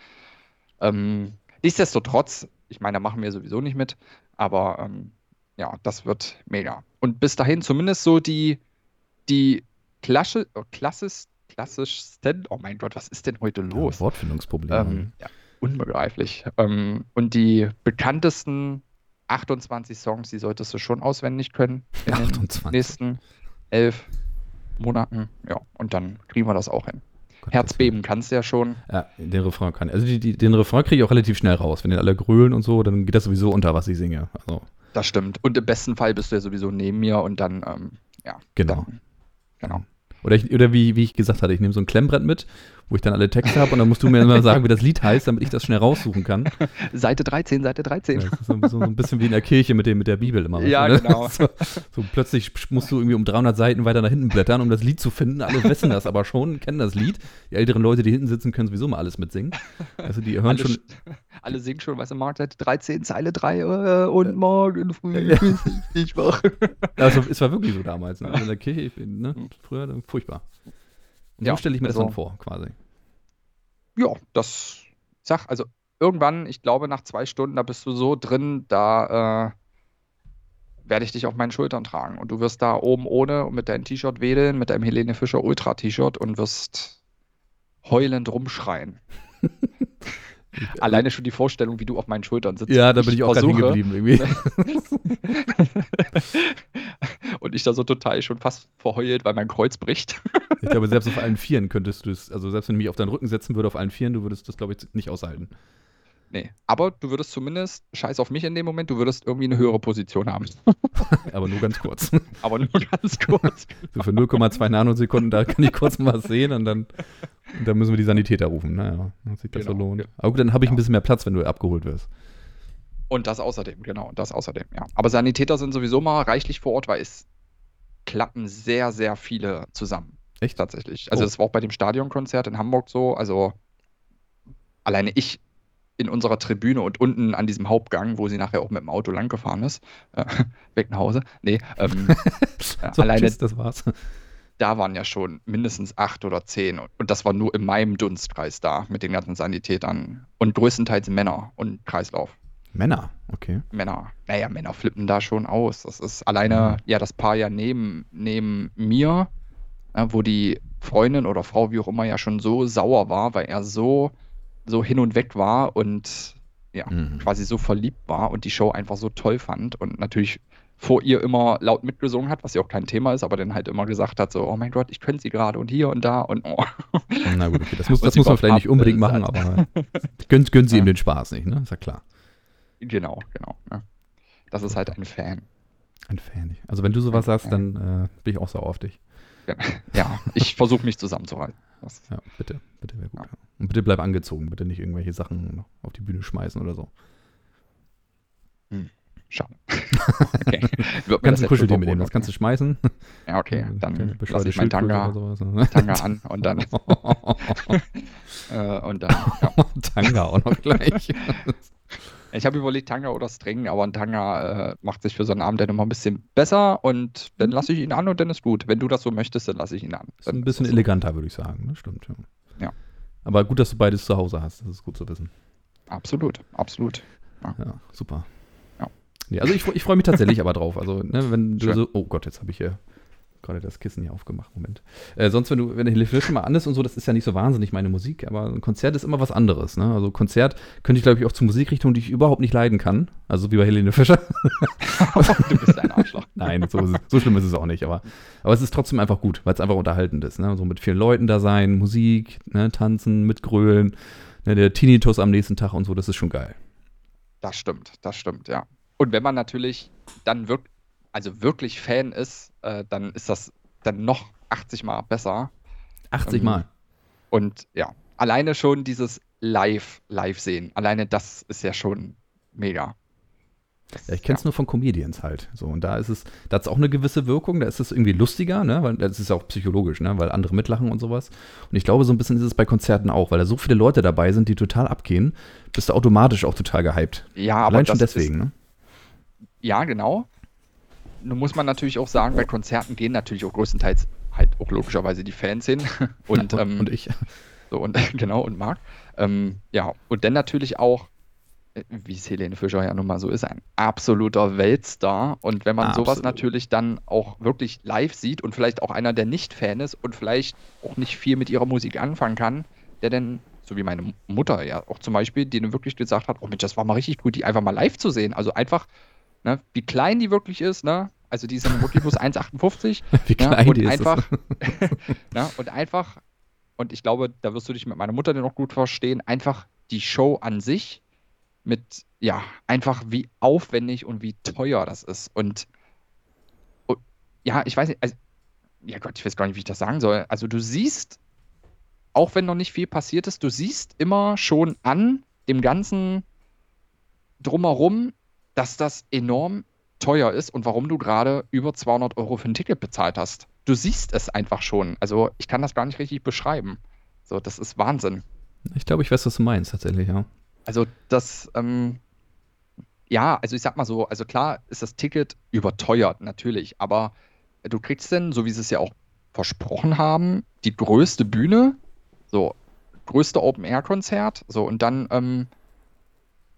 Ähm, nichtsdestotrotz ich meine, da machen wir sowieso nicht mit, aber ähm, ja, das wird mega. Und bis dahin zumindest so die, die Klasse, oh, klassisch, klassischsten, oh mein Gott, was ist denn heute los? Ja, Wortfindungsprobleme. Ähm, ja, unbegreiflich. Ähm, und die bekanntesten 28 Songs, die solltest du schon auswendig können in 28. den nächsten elf Monaten. Ja, und dann kriegen wir das auch hin. Gott, Herzbeben kannst du ja schon. Ja, den Refrain kann. Also die, die, den Refrain kriege ich auch relativ schnell raus. Wenn die alle grölen und so, dann geht das sowieso unter, was ich singe. Also, Das stimmt. Und im besten Fall bist du ja sowieso neben mir und dann, ähm, ja. Genau. Dann, genau. oder ich, oder wie, wie ich gesagt hatte, ich nehme so ein Klemmbrett mit, wo ich dann alle Texte habe und dann musst du mir immer sagen, wie das Lied heißt, damit ich das schnell raussuchen kann. Seite 13, Seite 13. Ja, so, so, ein bisschen wie in der Kirche mit, dem, mit der Bibel immer. Ja, ne? genau. So, so plötzlich musst du irgendwie um 300 Seiten weiter nach hinten blättern, um das Lied zu finden. Alle wissen das aber schon, kennen das Lied. Die älteren Leute, die hinten sitzen, können sowieso mal alles mitsingen. Also die hören Alle, schon. sch- alle singen schon, weißt du, Mark, Seite 13, Zeile 3 äh, und morgen früh Ja. ich wach. Also es war wirklich so damals. Ne? Also in der Kirche, ich bin, ne? früher äh, furchtbar. Und so Ja, stelle ich mir das also- dann vor, quasi. Ja, das, sag, also irgendwann, ich glaube, nach zwei Stunden, da bist du so drin, da äh, werde ich dich auf meinen Schultern tragen. Und du wirst da oben ohne und mit deinem T-Shirt wedeln, mit deinem Helene Fischer Ultra T-Shirt und wirst heulend rumschreien. Alleine schon die Vorstellung, wie du auf meinen Schultern sitzt. Ja, da bin ich auch versuche- geblieben irgendwie. und ich da so total schon fast verheult, weil mein Kreuz bricht. Ich glaube, selbst auf allen Vieren könntest du es, also selbst wenn ich mich auf deinen Rücken setzen würde, auf allen Vieren, du würdest das, glaube ich, nicht aushalten. Nee, aber du würdest zumindest, scheiß auf mich in dem Moment, du würdest irgendwie eine höhere Position haben. Aber nur ganz kurz. Aber nur ganz kurz. So für 0,2 Nanosekunden, da kann ich kurz mal was sehen und dann, und dann müssen wir die Sanitäter rufen. Naja, dass sich das so Genau, lohnt. ja. Aber gut, dann habe ich ein Ja. bisschen mehr Platz, wenn du abgeholt wirst. Und das außerdem, genau, das außerdem, ja. Aber Sanitäter sind sowieso mal reichlich vor Ort, weil es klappen sehr, sehr viele zusammen. Echt? Tatsächlich. Also Oh. das war auch bei dem Stadionkonzert in Hamburg so. Also alleine ich in unserer Tribüne und unten an diesem Hauptgang, wo sie nachher auch mit dem Auto lang gefahren ist, äh, weg nach Hause. Nee, ähm, äh, So, alleine tschüss, das war's. da waren ja schon mindestens acht oder zehn. Und, und das war nur in meinem Dunstkreis da mit den ganzen Sanitätern. Und größtenteils Männer und Kreislauf. Männer, okay. Männer, naja, Männer flippen da schon aus. Das ist alleine, ja, das Paar ja neben, neben mir, äh, wo die Freundin oder Frau, wie auch immer, ja schon so sauer war, weil er so, so hin und weg war und ja, Mhm. quasi so verliebt war und die Show einfach so toll fand und natürlich vor ihr immer laut mitgesungen hat, was ja auch kein Thema ist, aber dann halt immer gesagt hat, so, oh mein Gott, ich könnte sie gerade und hier und da und oh. Na gut, okay. Das muss, das muss man vielleicht nicht unbedingt machen, aber gönnen sie Ja. ihm den Spaß nicht, ne? Ist ja klar. Genau, genau. Ne? Das ist halt ein Fan. Ein Fan. Also wenn du sowas sagst, dann äh, bin ich auch sauer auf dich. Ja, ich versuche mich zusammenzuhalten. Das, Ja, bitte, bitte wäre gut. Ja. Und bitte bleib angezogen, bitte nicht irgendwelche Sachen auf die Bühne schmeißen oder so. Schade. okay. Kannst du Kuscheltier mitnehmen, das kannst du schmeißen. Ja, okay. Dann lasse ich Schildkröte Tanga? Tanga an und dann, äh, und dann, ja. Tanga auch noch gleich. Ich habe überlegt, Tanga oder String, aber ein Tanga äh, macht sich für so einen Abend dann immer ein bisschen besser und dann lasse ich ihn an und dann ist gut. Wenn du das so möchtest, dann lasse ich ihn an. ist ein bisschen eleganter, würde ich sagen. Ne? Stimmt, ja. Ja. Aber gut, dass du beides zu Hause hast. Das ist gut zu wissen. Absolut, absolut. Ja, super. Ja. Nee, also ich, ich freue mich tatsächlich aber drauf. Also, ne, wenn du Schön. so. Oh Gott, jetzt habe ich hier gerade das Kissen hier aufgemacht. Moment. Äh, sonst, wenn du, wenn der Helene mal an ist und so, das ist ja nicht so wahnsinnig meine Musik, aber ein Konzert ist immer was anderes. Ne? Also Konzert könnte ich, glaube ich, auch zur Musikrichtung, die ich überhaupt nicht leiden kann. Also wie bei Helene Fischer. du bist ein Arschloch. Nein, so, es- so schlimm ist es auch nicht. Aber, aber es ist trotzdem einfach gut, weil es einfach unterhaltend ist. Ne? So mit vielen Leuten da sein, Musik, ne? tanzen, mitgrölen, ne? der Tinnitus am nächsten Tag und so, das ist schon geil. Das stimmt, das stimmt, ja. Und wenn man natürlich dann wirklich, also wirklich Fan ist, äh, dann ist das dann noch 80 Mal besser. 80 Ähm, Mal. Und ja, alleine schon dieses Live, Live sehen, alleine das ist ja schon mega. Das, Ja, ich kenne es nur von Comedians halt. So, und da ist es, da hat es auch eine gewisse Wirkung, da ist es irgendwie lustiger, ne? Weil das ist ja auch psychologisch, ne? Weil andere mitlachen und sowas. Und ich glaube, so ein bisschen ist es bei Konzerten auch, weil da so viele Leute dabei sind, die total abgehen, bist du automatisch auch total gehypt. Ja, aber Allein schon das deswegen, ne? Ist, ja, genau. Nun muss man natürlich auch sagen, bei Konzerten gehen natürlich auch größtenteils halt auch logischerweise die Fans hin. Und, und, ähm, und ich. So, und genau, und Marc. Ähm, ja, und dann natürlich auch wie es Helene Fischer ja nun mal so ist, ein absoluter Weltstar. Und wenn man sowas Absolut. natürlich dann auch wirklich live sieht und vielleicht auch einer, der nicht Fan ist und vielleicht auch nicht viel mit ihrer Musik anfangen kann, der dann, so wie meine Mutter ja auch zum Beispiel, die dann wirklich gesagt hat, oh Mensch, das war mal richtig gut, die einfach mal live zu sehen. Also einfach, ne, wie klein die wirklich ist, ne? Also die ist dann wirklich bloß 1,58. Wie Ja, klein und die ist. einfach, ne, und einfach, und ich glaube, da wirst du dich mit meiner Mutter dann auch gut verstehen, einfach die Show an sich mit, ja, einfach wie aufwendig und wie teuer das ist. Und, und ja, ich weiß nicht, also, ja Gott, ich weiß gar nicht, wie ich das sagen soll. Also du siehst, auch wenn noch nicht viel passiert ist, du siehst immer schon an dem ganzen Drumherum, dass das enorm teuer ist und warum du gerade über 200 Euro für ein Ticket bezahlt hast. Du siehst es einfach schon. Also ich kann das gar nicht richtig beschreiben. So, das ist Wahnsinn. Ich glaube, ich weiß, was du meinst, tatsächlich, ja. Also das, ähm, ja, also ich sag mal so, also klar ist das Ticket überteuert, natürlich, aber du kriegst denn, so wie sie es ja auch versprochen haben, die größte Bühne, so größte Open-Air-Konzert, so und dann ähm,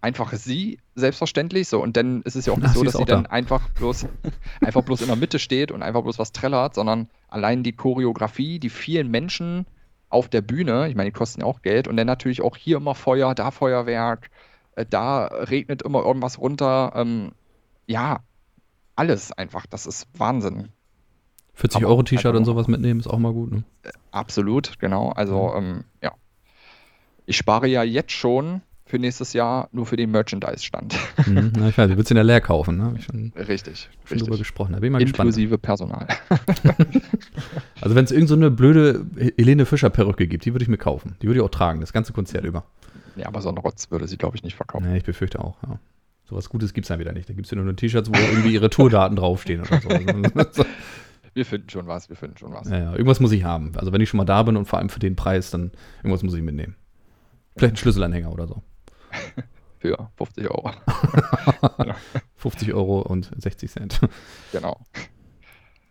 einfach sie, selbstverständlich, so und dann ist es ja auch nicht Ach, so, dass sie dann da. einfach bloß, einfach bloß in der Mitte steht und einfach bloß was trällert, sondern allein die Choreografie, die vielen Menschen auf der Bühne, ich meine, die kosten ja auch Geld und dann natürlich auch hier immer Feuer, da Feuerwerk, äh, da regnet immer irgendwas runter. Ähm, ja, alles einfach. Das ist Wahnsinn. 40 Aber Euro T-Shirt einfach und sowas mitnehmen ist auch mal gut, ne? Absolut, genau. Also, ähm, ja. Ich spare ja jetzt schon für nächstes Jahr nur für den Merchandise-Stand. Mhm. Na, ich weiß, du willst ihn ja leer kaufen, ne? Hab ich schon, richtig, schon drüber richtig. gesprochen. Da bin ich mal gespannt. Inklusive Personal. Also wenn es irgend so eine blöde Helene Fischer Perücke gibt, die würde ich mir kaufen. Die würde ich auch tragen, das ganze Konzert über. Ja, aber so ein Rotz würde sie, glaube ich, nicht verkaufen. Nee, ich befürchte auch, ja. So was Gutes gibt es dann wieder nicht. Da gibt es ja nur T-Shirts, wo irgendwie ihre Tourdaten draufstehen oder so. Wir finden schon was, wir finden schon was. ja, ja, irgendwas muss ich haben. Also wenn ich schon mal da bin und vor allem für den Preis, dann irgendwas muss ich mitnehmen. Vielleicht einen Schlüsselanhänger oder so. Für 50 Euro. 50 Euro und 60 Cent. genau.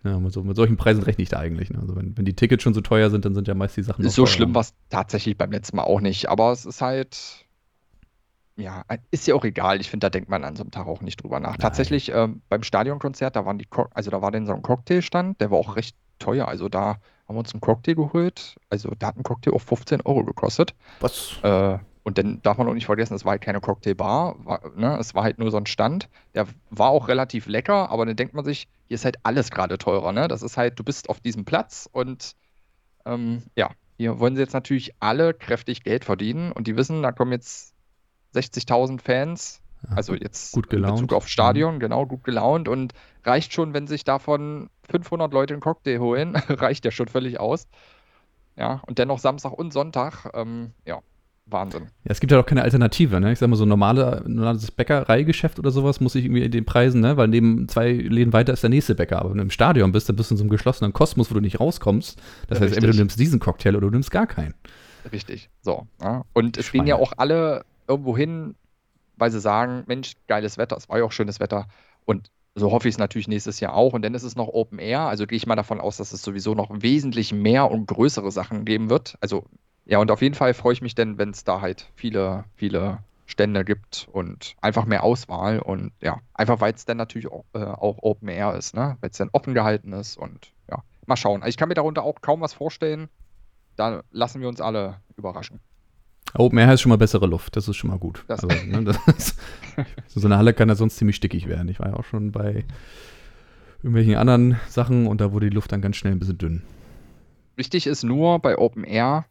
Ja, mit, so, mit solchen Preisen rechne ich da eigentlich. Ne? Also wenn, wenn die Tickets schon so teuer sind, dann sind ja meist die Sachen Ist so teurer. schlimm war es tatsächlich beim letzten Mal auch nicht. Aber es ist halt, ja, ist ja auch egal. Ich finde, da denkt man an so einem Tag auch nicht drüber nach. Nein. Tatsächlich ähm, beim Stadionkonzert, da waren die, Co also da war dann so ein Cocktailstand, der war auch recht teuer. Also da haben wir uns einen Cocktail geholt. Also da hat ein Cocktail auch 15 Euro gekostet. Was? Äh, und dann darf man auch nicht vergessen, es war halt keine Cocktailbar, war, ne? es war halt nur so ein Stand. Der war auch relativ lecker, aber dann denkt man sich, hier ist halt alles gerade teurer. Ne? Das ist halt, du bist auf diesem Platz und ähm, ja, hier wollen sie jetzt natürlich alle kräftig Geld verdienen und die wissen, da kommen jetzt 60.000 Fans, also jetzt gut in gelaunt. Bezug auf Stadion, genau, gut gelaunt und reicht schon, wenn sich davon 500 Leute einen Cocktail holen, reicht ja schon völlig aus. Ja, und dennoch Samstag und Sonntag, ähm, ja, Wahnsinn. Ja, es gibt ja auch keine Alternative, ne? Ich sag mal, so ein normale, normales Bäckereigeschäft oder sowas muss ich irgendwie in den Preisen, ne? Weil neben zwei Läden weiter ist der nächste Bäcker. Aber wenn du im Stadion bist, dann bist du in so einem geschlossenen Kosmos, wo du nicht rauskommst. Das heißt, Richtig. entweder du nimmst diesen Cocktail oder du nimmst gar keinen. Richtig. So. Ja. Und es gehen ja auch alle irgendwo hin, weil sie sagen, Mensch, geiles Wetter, es war ja auch schönes Wetter. Und so hoffe ich es natürlich nächstes Jahr auch. Und dann ist es noch Open Air. Also gehe ich mal davon aus, dass es sowieso noch wesentlich mehr und größere Sachen geben wird. Also ja, und auf jeden Fall freue ich mich denn, wenn es da halt viele, viele Stände gibt und einfach mehr Auswahl. Und ja, einfach weil es dann natürlich auch, äh, auch Open Air ist, ne? Weil es dann offen gehalten ist. Und ja, mal schauen. Also ich kann mir darunter auch kaum was vorstellen. Da lassen wir uns alle überraschen. Open Air heißt schon mal bessere Luft, das ist schon mal gut. Also, ne, ist, so eine Halle kann ja sonst ziemlich stickig werden. Ich war ja auch schon bei irgendwelchen anderen Sachen und da wurde die Luft dann ganz schnell ein bisschen dünn. Wichtig ist nur bei Open Air,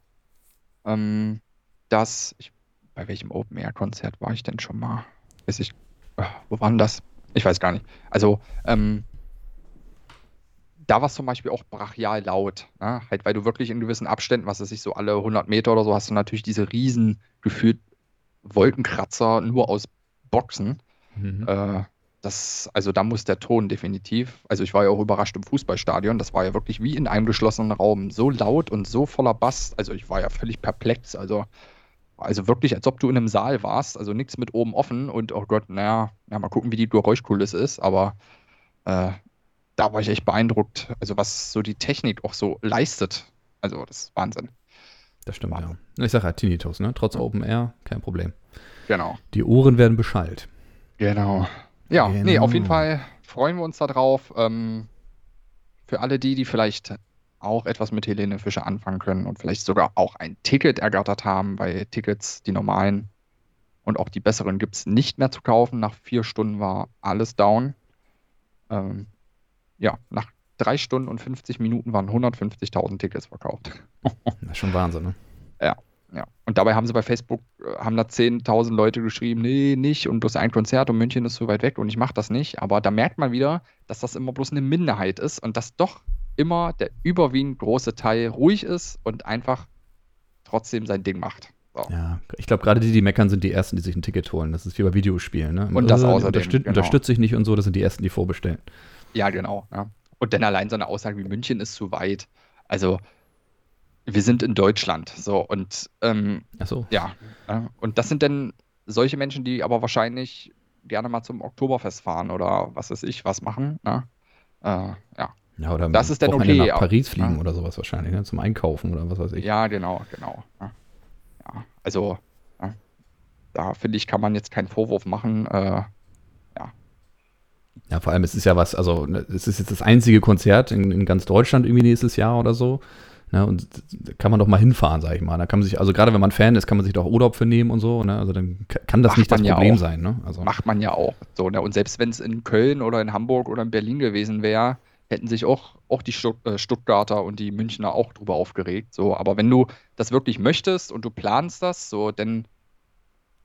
ähm, dass ich, bei welchem Open Air Konzert war ich denn schon mal? Weiß ich, äh, wo war denn das? Ich weiß gar nicht. Also, ähm, da war es zum Beispiel auch brachial laut, ne? Halt, weil du wirklich in gewissen Abständen, was weiß ich, so alle 100 Meter oder so, hast du natürlich diese riesen, gefühlt Wolkenkratzer nur aus Boxen. Mhm. Äh, das, also da muss der Ton definitiv. Also ich war ja auch überrascht im Fußballstadion. Das war ja wirklich wie in einem geschlossenen Raum. So laut und so voller Bass. Also ich war ja völlig perplex. Also, also wirklich, als ob du in einem Saal warst. Also nichts mit oben offen. Und oh Gott, naja, ja, mal gucken, wie die Geräuschkulisse ist. Aber äh, da war ich echt beeindruckt. Also was so die Technik auch so leistet. Also das ist Wahnsinn. Das stimmt, ja. Ich sage ja Tinnitus, ne? Trotz Open Air, kein Problem. Genau. Die Ohren werden beschallt. Genau. Ja, Genau. nee, auf jeden Fall freuen wir uns darauf. Ähm, für alle die, die vielleicht auch etwas mit Helene Fischer anfangen können und vielleicht sogar auch ein Ticket ergattert haben, weil Tickets, die normalen und auch die besseren, gibt es nicht mehr zu kaufen. Nach vier Stunden war alles down. Ähm, ja, nach drei Stunden und 50 Minuten waren 150.000 Tickets verkauft. Das ist schon Wahnsinn, ne? Ja, und dabei haben sie bei Facebook, äh, haben da 10.000 Leute geschrieben, nee, nicht und bloß ein Konzert und München ist so weit weg und ich mache das nicht. Aber da merkt man wieder, dass das immer bloß eine Minderheit ist und dass doch immer der überwiegend große Teil ruhig ist und einfach trotzdem sein Ding macht. So. Ja, ich glaube, gerade die, die meckern, sind die Ersten, die sich ein Ticket holen. Das ist wie bei Videospielen, ne? Und das Äh, außerdem, Unterstüt genau. Unterstütze ich nicht und so, das sind die Ersten, die vorbestellen. Ja, genau. Ja. Und dann allein so eine Aussage wie München ist zu weit. Also, wir sind in Deutschland. So, und ähm, Achso. Ja, ja. Und das sind dann solche Menschen, die aber wahrscheinlich gerne mal zum Oktoberfest fahren oder was weiß ich, was machen. Ne? Äh, ja. Ja, oder Das ist dann okay, nach Paris fliegen ja. oder sowas wahrscheinlich, ne? Zum Einkaufen oder was weiß ich. ja, genau, genau. Ja, ja. also ja. da finde ich, kann man jetzt keinen Vorwurf machen. Äh, Ja, vor allem, es ist ja was, also ne, es ist jetzt das einzige Konzert in, in ganz Deutschland irgendwie nächstes Jahr oder so. Ne, und da kann man doch mal hinfahren, sag ich mal. Da kann man sich, also gerade wenn man Fan ist, kann man sich doch Urlaub für nehmen und so. Ne? Also dann ka- kann das Macht nicht das ja Problem auch. sein. Ne? Also, macht man ja auch. So, ne? Und selbst wenn es in Köln oder in Hamburg oder in Berlin gewesen wäre, hätten sich auch, auch die äh, Stuttgarter und die Münchner auch drüber aufgeregt. So, aber wenn du das wirklich möchtest und du planst das, so, dann,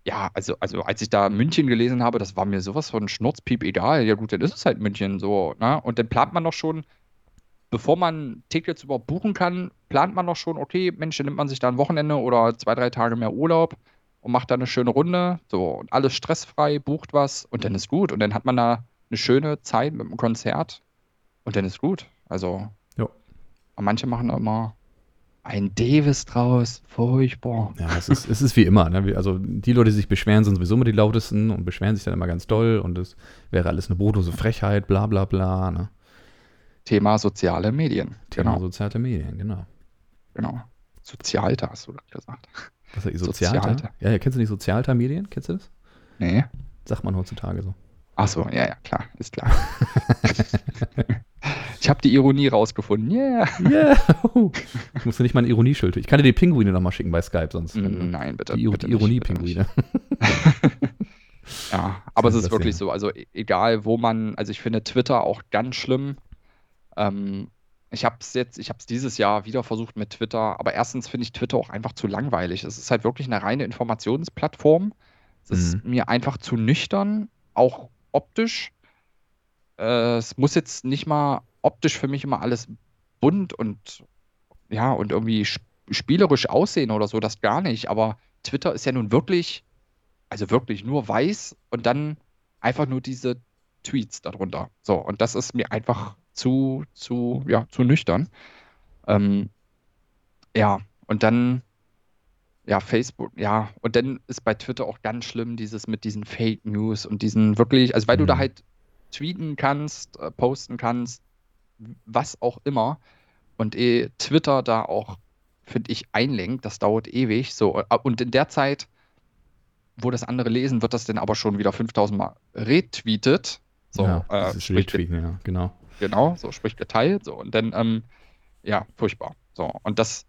ja, also, also als ich da München gelesen habe, das war mir sowas von Schnurzpiep egal. Ja gut, dann ist es halt München so, ne? Und dann plant man doch schon, bevor man Tickets überhaupt buchen kann, plant man doch schon, okay, Mensch, dann nimmt man sich da ein Wochenende oder zwei, drei Tage mehr Urlaub und macht da eine schöne Runde, so und alles stressfrei, bucht was und dann ist gut. Und dann hat man da eine schöne Zeit mit einem Konzert und dann ist gut. Also, Ja. manche machen da immer ein Davis draus, furchtbar. ja, es ist, es ist wie immer. Ne? Also die Leute, die sich beschweren, sind sowieso immer die lautesten und beschweren sich dann immer ganz doll und es wäre alles eine brotlose Frechheit, bla bla bla. Ne? Thema soziale Medien. Thema Genau, soziale Medien, genau. genau. Sozialter hast du gesagt. Was ist Sozialter? Sozialter. Ja, ja, kennst du nicht Sozialter-Medien? Kennst du das? Nee. Sagt man heutzutage so. Ach so, ja, ja, klar, ist klar. ich habe die Ironie rausgefunden. Yeah. Yeah. Ich musste nicht mal ein Ironieschild. Ich kann dir die Pinguine nochmal schicken bei Skype, sonst. du- Nein, bitte. die bitte die Ironie-Pinguine. Ja, aber es ist wirklich ja. so. Also e- egal, wo man, also ich finde Twitter auch ganz schlimm. Ähm, ich habe es jetzt, ich habe es dieses Jahr wieder versucht mit Twitter, aber erstens finde ich Twitter auch einfach zu langweilig. Es ist halt wirklich eine reine Informationsplattform. Es ist mir einfach zu nüchtern, auch optisch. Äh, es muss jetzt nicht mal optisch für mich immer alles bunt und ja, und irgendwie sp- spielerisch aussehen oder so, das gar nicht. Aber Twitter ist ja nun wirklich, also wirklich nur weiß und dann einfach nur diese Tweets darunter. So, und das ist mir einfach zu, zu, ja, zu nüchtern. Ähm, ja, und dann, ja, Facebook, ja, und dann ist bei Twitter auch ganz schlimm, dieses mit diesen Fake News und diesen wirklich, also weil du da Mhm. halt tweeten kannst, äh, posten kannst, was auch immer, und eh Twitter da auch, finde ich, einlenkt, das dauert ewig, so, äh, und in der Zeit, wo das andere lesen, wird das dann aber schon wieder 5000 Mal retweetet. So, ja, äh, das ist sprich, Retweeten, ja, genau. Genau, so sprich geteilt, so und dann, ähm, ja, furchtbar. So, und das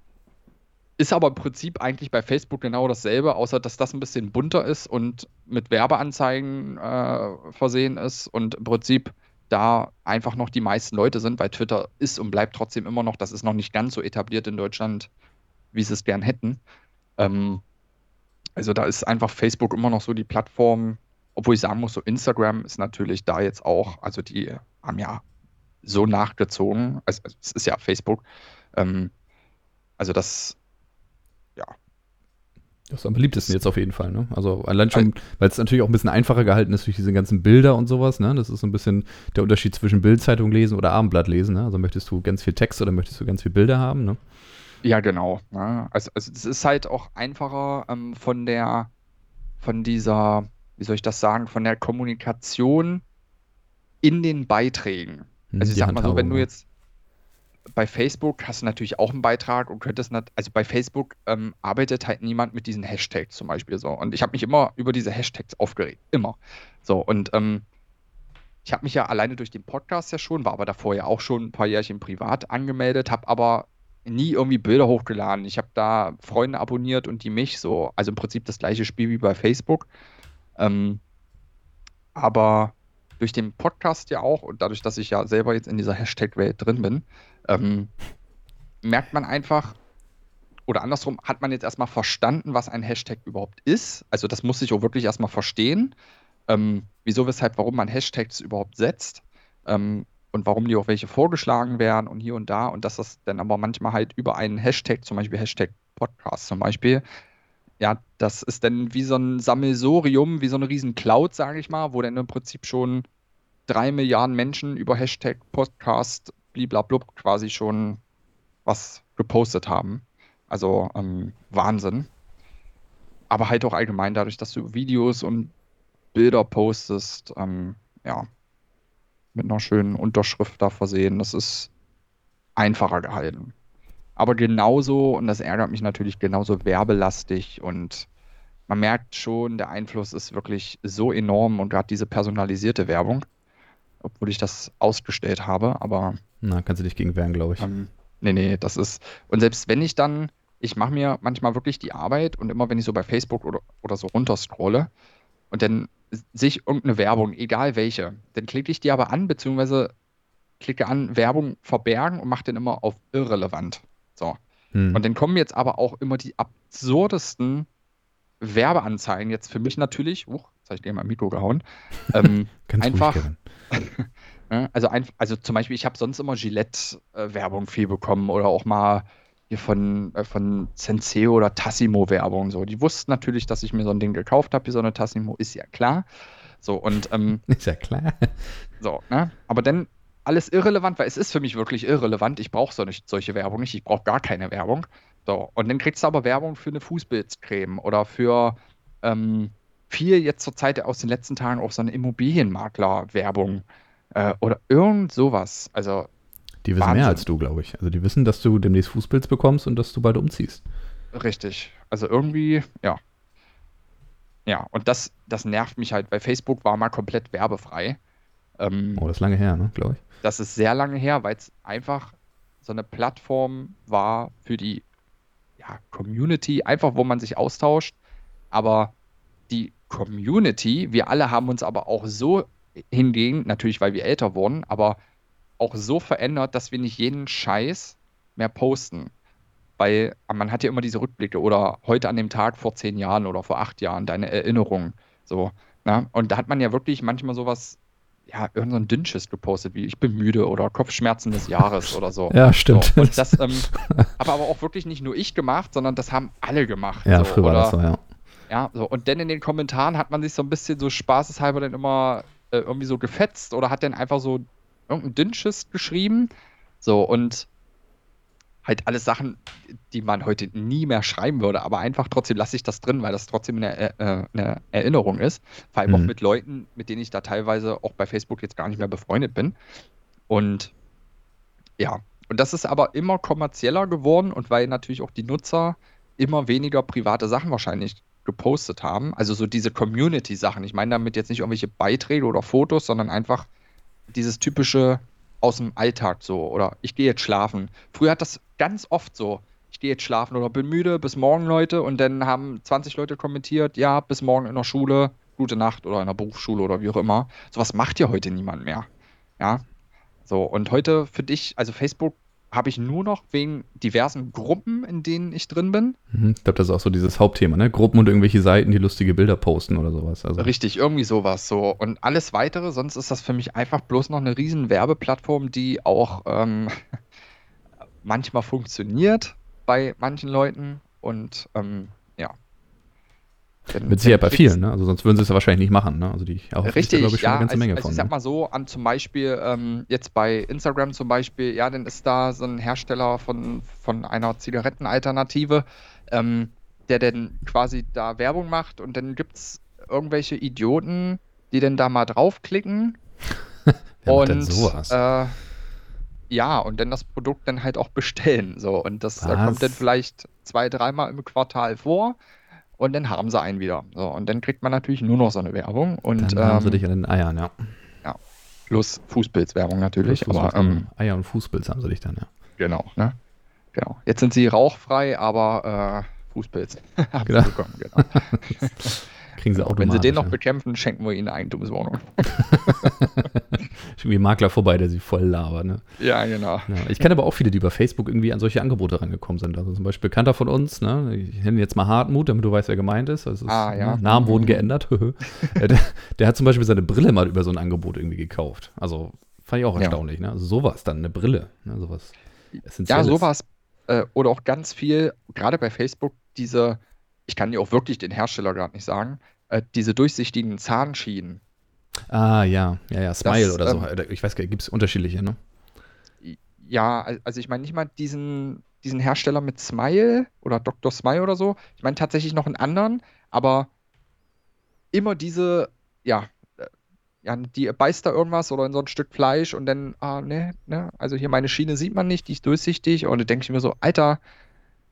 ist aber im Prinzip eigentlich bei Facebook genau dasselbe, außer dass das ein bisschen bunter ist und mit Werbeanzeigen äh, versehen ist und im Prinzip da einfach noch die meisten Leute sind, weil Twitter ist und bleibt trotzdem immer noch, das ist noch nicht ganz so etabliert in Deutschland, wie sie es gern hätten. Ähm, also da ist einfach Facebook immer noch so die Plattform, obwohl ich sagen muss, so Instagram ist natürlich da jetzt auch, also die haben ja so nachgezogen, also, also es ist ja Facebook, ähm, also das, ja, Das ist am beliebtesten jetzt auf jeden Fall, ne? Also allein schon, weil es natürlich auch ein bisschen einfacher gehalten ist durch diese ganzen Bilder und sowas, ne? Das ist so ein bisschen der Unterschied zwischen Bildzeitung lesen oder Abendblatt lesen, ne? Also möchtest du ganz viel Text oder möchtest du ganz viel Bilder haben, ne? Ja, genau. Ja, also, also es ist halt auch einfacher ähm, von der, von dieser, wie soll ich das sagen, von der Kommunikation in den Beiträgen. Also ich sag mal so, wenn du ne? jetzt, bei Facebook hast du natürlich auch einen Beitrag und könntest, nat also bei Facebook ähm, arbeitet halt niemand mit diesen Hashtags zum Beispiel so. Und ich habe mich immer über diese Hashtags aufgeregt. Immer. So, und ähm, ich habe mich ja alleine durch den Podcast ja schon, war aber davor ja auch schon ein paar Jährchen privat angemeldet, habe aber nie irgendwie Bilder hochgeladen. Ich habe da Freunde abonniert und die mich so. Also im Prinzip das gleiche Spiel wie bei Facebook. Ähm, aber durch den Podcast ja auch und dadurch, dass ich ja selber jetzt in dieser Hashtag-Welt drin bin, ähm, merkt man einfach, oder andersrum, hat man jetzt erstmal verstanden, was ein Hashtag überhaupt ist. Also das muss ich auch wirklich erstmal verstehen. Ähm, wieso, weshalb, warum man Hashtags überhaupt setzt. Ähm, und warum die auch welche vorgeschlagen werden und hier und da und dass das dann aber manchmal halt über einen Hashtag, zum Beispiel Hashtag Podcast zum Beispiel, ja, das ist dann wie so ein Sammelsorium, wie so eine riesen Cloud, sage ich mal, wo dann im Prinzip schon drei Milliarden Menschen über Hashtag Podcast bliblablub quasi schon was gepostet haben. Also ähm, Wahnsinn. Aber halt auch allgemein dadurch, dass du Videos und Bilder postest, ähm, ja, mit einer schönen Unterschrift da versehen. Das ist einfacher gehalten. Aber genauso, und das ärgert mich natürlich, genauso werbelastig und man merkt schon, der Einfluss ist wirklich so enorm und gerade diese personalisierte Werbung, obwohl ich das ausgestellt habe, aber. Na, kannst du dich gegen wehren, glaube ich. Ähm, nee, nee, das ist. Und selbst wenn ich dann, ich mache mir manchmal wirklich die Arbeit und immer wenn ich so bei Facebook oder, oder so runterscrolle und dann sehe ich irgendeine Werbung, egal welche, dann klicke ich die aber an, beziehungsweise klicke an Werbung verbergen und mache den immer auf irrelevant. So. Hm. Und dann kommen jetzt aber auch immer die absurdesten Werbeanzeigen. Jetzt für mich natürlich, uch, jetzt habe ich dir mal Mikro gehauen. Ähm, einfach. also, ein, also zum Beispiel, ich habe sonst immer Gillette-Werbung viel bekommen oder auch mal hier von, äh, von Senseo oder Tassimo Werbung. So. Die wussten natürlich, dass ich mir so ein Ding gekauft habe, wie so eine Tassimo, ist ja klar. So, und ähm, ist ja klar. So, ne? Aber dann alles irrelevant, weil es ist für mich wirklich irrelevant. Ich brauche so nicht, solche Werbung nicht, ich brauche gar keine Werbung. So, und dann kriegst du aber Werbung für eine Fußbildcreme oder für ähm, viel jetzt zur Zeit aus den letzten Tagen auch so eine Immobilienmakler-Werbung äh, oder irgend sowas. Also die wissen Wahnsinn. mehr als du, glaube ich. Also die wissen, dass du demnächst Fußpilz bekommst und dass du bald umziehst. Richtig. Also irgendwie, ja. Ja, und das, das nervt mich halt, weil Facebook war mal komplett werbefrei. Ähm, oh, das ist lange her, ne, glaube ich. Das ist sehr lange her, weil es einfach so eine Plattform war für die ja, Community, einfach wo man sich austauscht. Aber die Community, wir alle haben uns aber auch so hingegen, natürlich weil wir älter wurden, aber auch so verändert, dass wir nicht jeden Scheiß mehr posten. Weil man hat ja immer diese Rückblicke oder heute an dem Tag vor zehn Jahren oder vor acht Jahren, deine Erinnerungen. So, na? Ne? Und da hat man ja wirklich manchmal sowas, ja, irgendein so Dünnschiss gepostet, wie ich bin müde oder Kopfschmerzen des Jahres oder so. Ja, stimmt. So, und das ähm, habe aber auch wirklich nicht nur ich gemacht, sondern das haben alle gemacht. Ja, so, früher war das so, ja. Ja, so. Und dann in den Kommentaren hat man sich so ein bisschen so spaßeshalber dann immer äh, irgendwie so gefetzt oder hat dann einfach so irgendein Dünnschiss geschrieben. So, und halt alles Sachen, die man heute nie mehr schreiben würde, aber einfach trotzdem lasse ich das drin, weil das trotzdem eine, äh, eine Erinnerung ist. Vor allem mhm. auch mit Leuten, mit denen ich da teilweise auch bei Facebook jetzt gar nicht mehr befreundet bin. Und ja, und das ist aber immer kommerzieller geworden und weil natürlich auch die Nutzer immer weniger private Sachen wahrscheinlich gepostet haben. Also so diese Community-Sachen. Ich meine damit jetzt nicht irgendwelche Beiträge oder Fotos, sondern einfach dieses typische aus dem Alltag so oder ich gehe jetzt schlafen. Früher hat das ganz oft so, ich gehe jetzt schlafen oder bin müde, bis morgen Leute und dann haben 20 Leute kommentiert, ja, bis morgen in der Schule, gute Nacht oder in der Berufsschule oder wie auch immer. Sowas macht ja heute niemand mehr. Ja. So, und heute für dich, also Facebook habe ich nur noch wegen diversen Gruppen, in denen ich drin bin. Mhm, ich glaube, das ist auch so dieses Hauptthema, ne? Gruppen und irgendwelche Seiten, die lustige Bilder posten oder sowas. Also. Richtig, irgendwie sowas so. Und alles weitere, sonst ist das für mich einfach bloß noch eine riesen Werbeplattform, die auch ähm, manchmal funktioniert bei manchen Leuten und ähm, ja. Denn, Mit Sicherheit bei vielen, ne? Also sonst würden sie es ja wahrscheinlich nicht machen, ne? Also die auch richtig, da, ich, ja, eine ganze also, Menge also von. Ich sag ne? mal so, an zum Beispiel, ähm, jetzt bei Instagram zum Beispiel, ja, dann ist da so ein Hersteller von, von einer Zigarettenalternative, ähm, der dann quasi da Werbung macht und dann gibt es irgendwelche Idioten, die dann da mal draufklicken. und? Äh, Ja, und dann das Produkt dann halt auch bestellen. So, und das äh, kommt dann Was? vielleicht zwei, dreimal im Quartal vor und dann haben sie einen wieder. So, und dann kriegt man natürlich nur noch so eine Werbung und Dann haben sie ähm, dich an den Eiern, ja. ja, plus Fußpilzwerbung natürlich, Fußpilz, aber ähm, Eier und Fußpilz haben sie dich dann, ja. genau, ne? Genau. Jetzt sind sie rauchfrei, aber äh, Fußpilz haben Genau. sie bekommen, genau. Kriegen sie automatisch. Wenn sie den noch ja. bekämpfen, schenken wir ihnen eine Eigentumswohnung. Irgendwie Makler vorbei, der sie voll labert, ne? Ja, genau. Ja, ich kenne aber auch viele, die über Facebook irgendwie an solche Angebote rangekommen sind. Also zum Beispiel Bekannter von uns, ne? ich nenne ihn jetzt mal Hartmut, damit du weißt, wer gemeint ist. Also Ah, ja. ne? Namen wurden geändert. Äh, der, der hat zum Beispiel seine Brille mal über so ein Angebot irgendwie gekauft. Also fand ich auch Ja. erstaunlich. Ne? Also sowas dann, eine Brille. Ne? Sowas Ja, sowas. Äh, oder auch ganz viel, gerade bei Facebook, diese, ich kann dir auch wirklich den Hersteller gerade nicht sagen, äh, diese durchsichtigen Zahnschienen. Ah, ja, ja, ja, Smile Das, oder so. ähm, Ich weiß gar nicht, gibt es unterschiedliche, ne? Ja, al- also ich meine nicht mal diesen, diesen Hersteller mit Smile oder Dr. Smile oder so. Ich meine tatsächlich noch einen anderen, aber immer diese, ja, äh, ja, die beißt da irgendwas oder in so ein Stück Fleisch und dann, ah, ne, ne, also hier meine Schiene sieht man nicht, die ist durchsichtig und da denke ich mir so, Alter,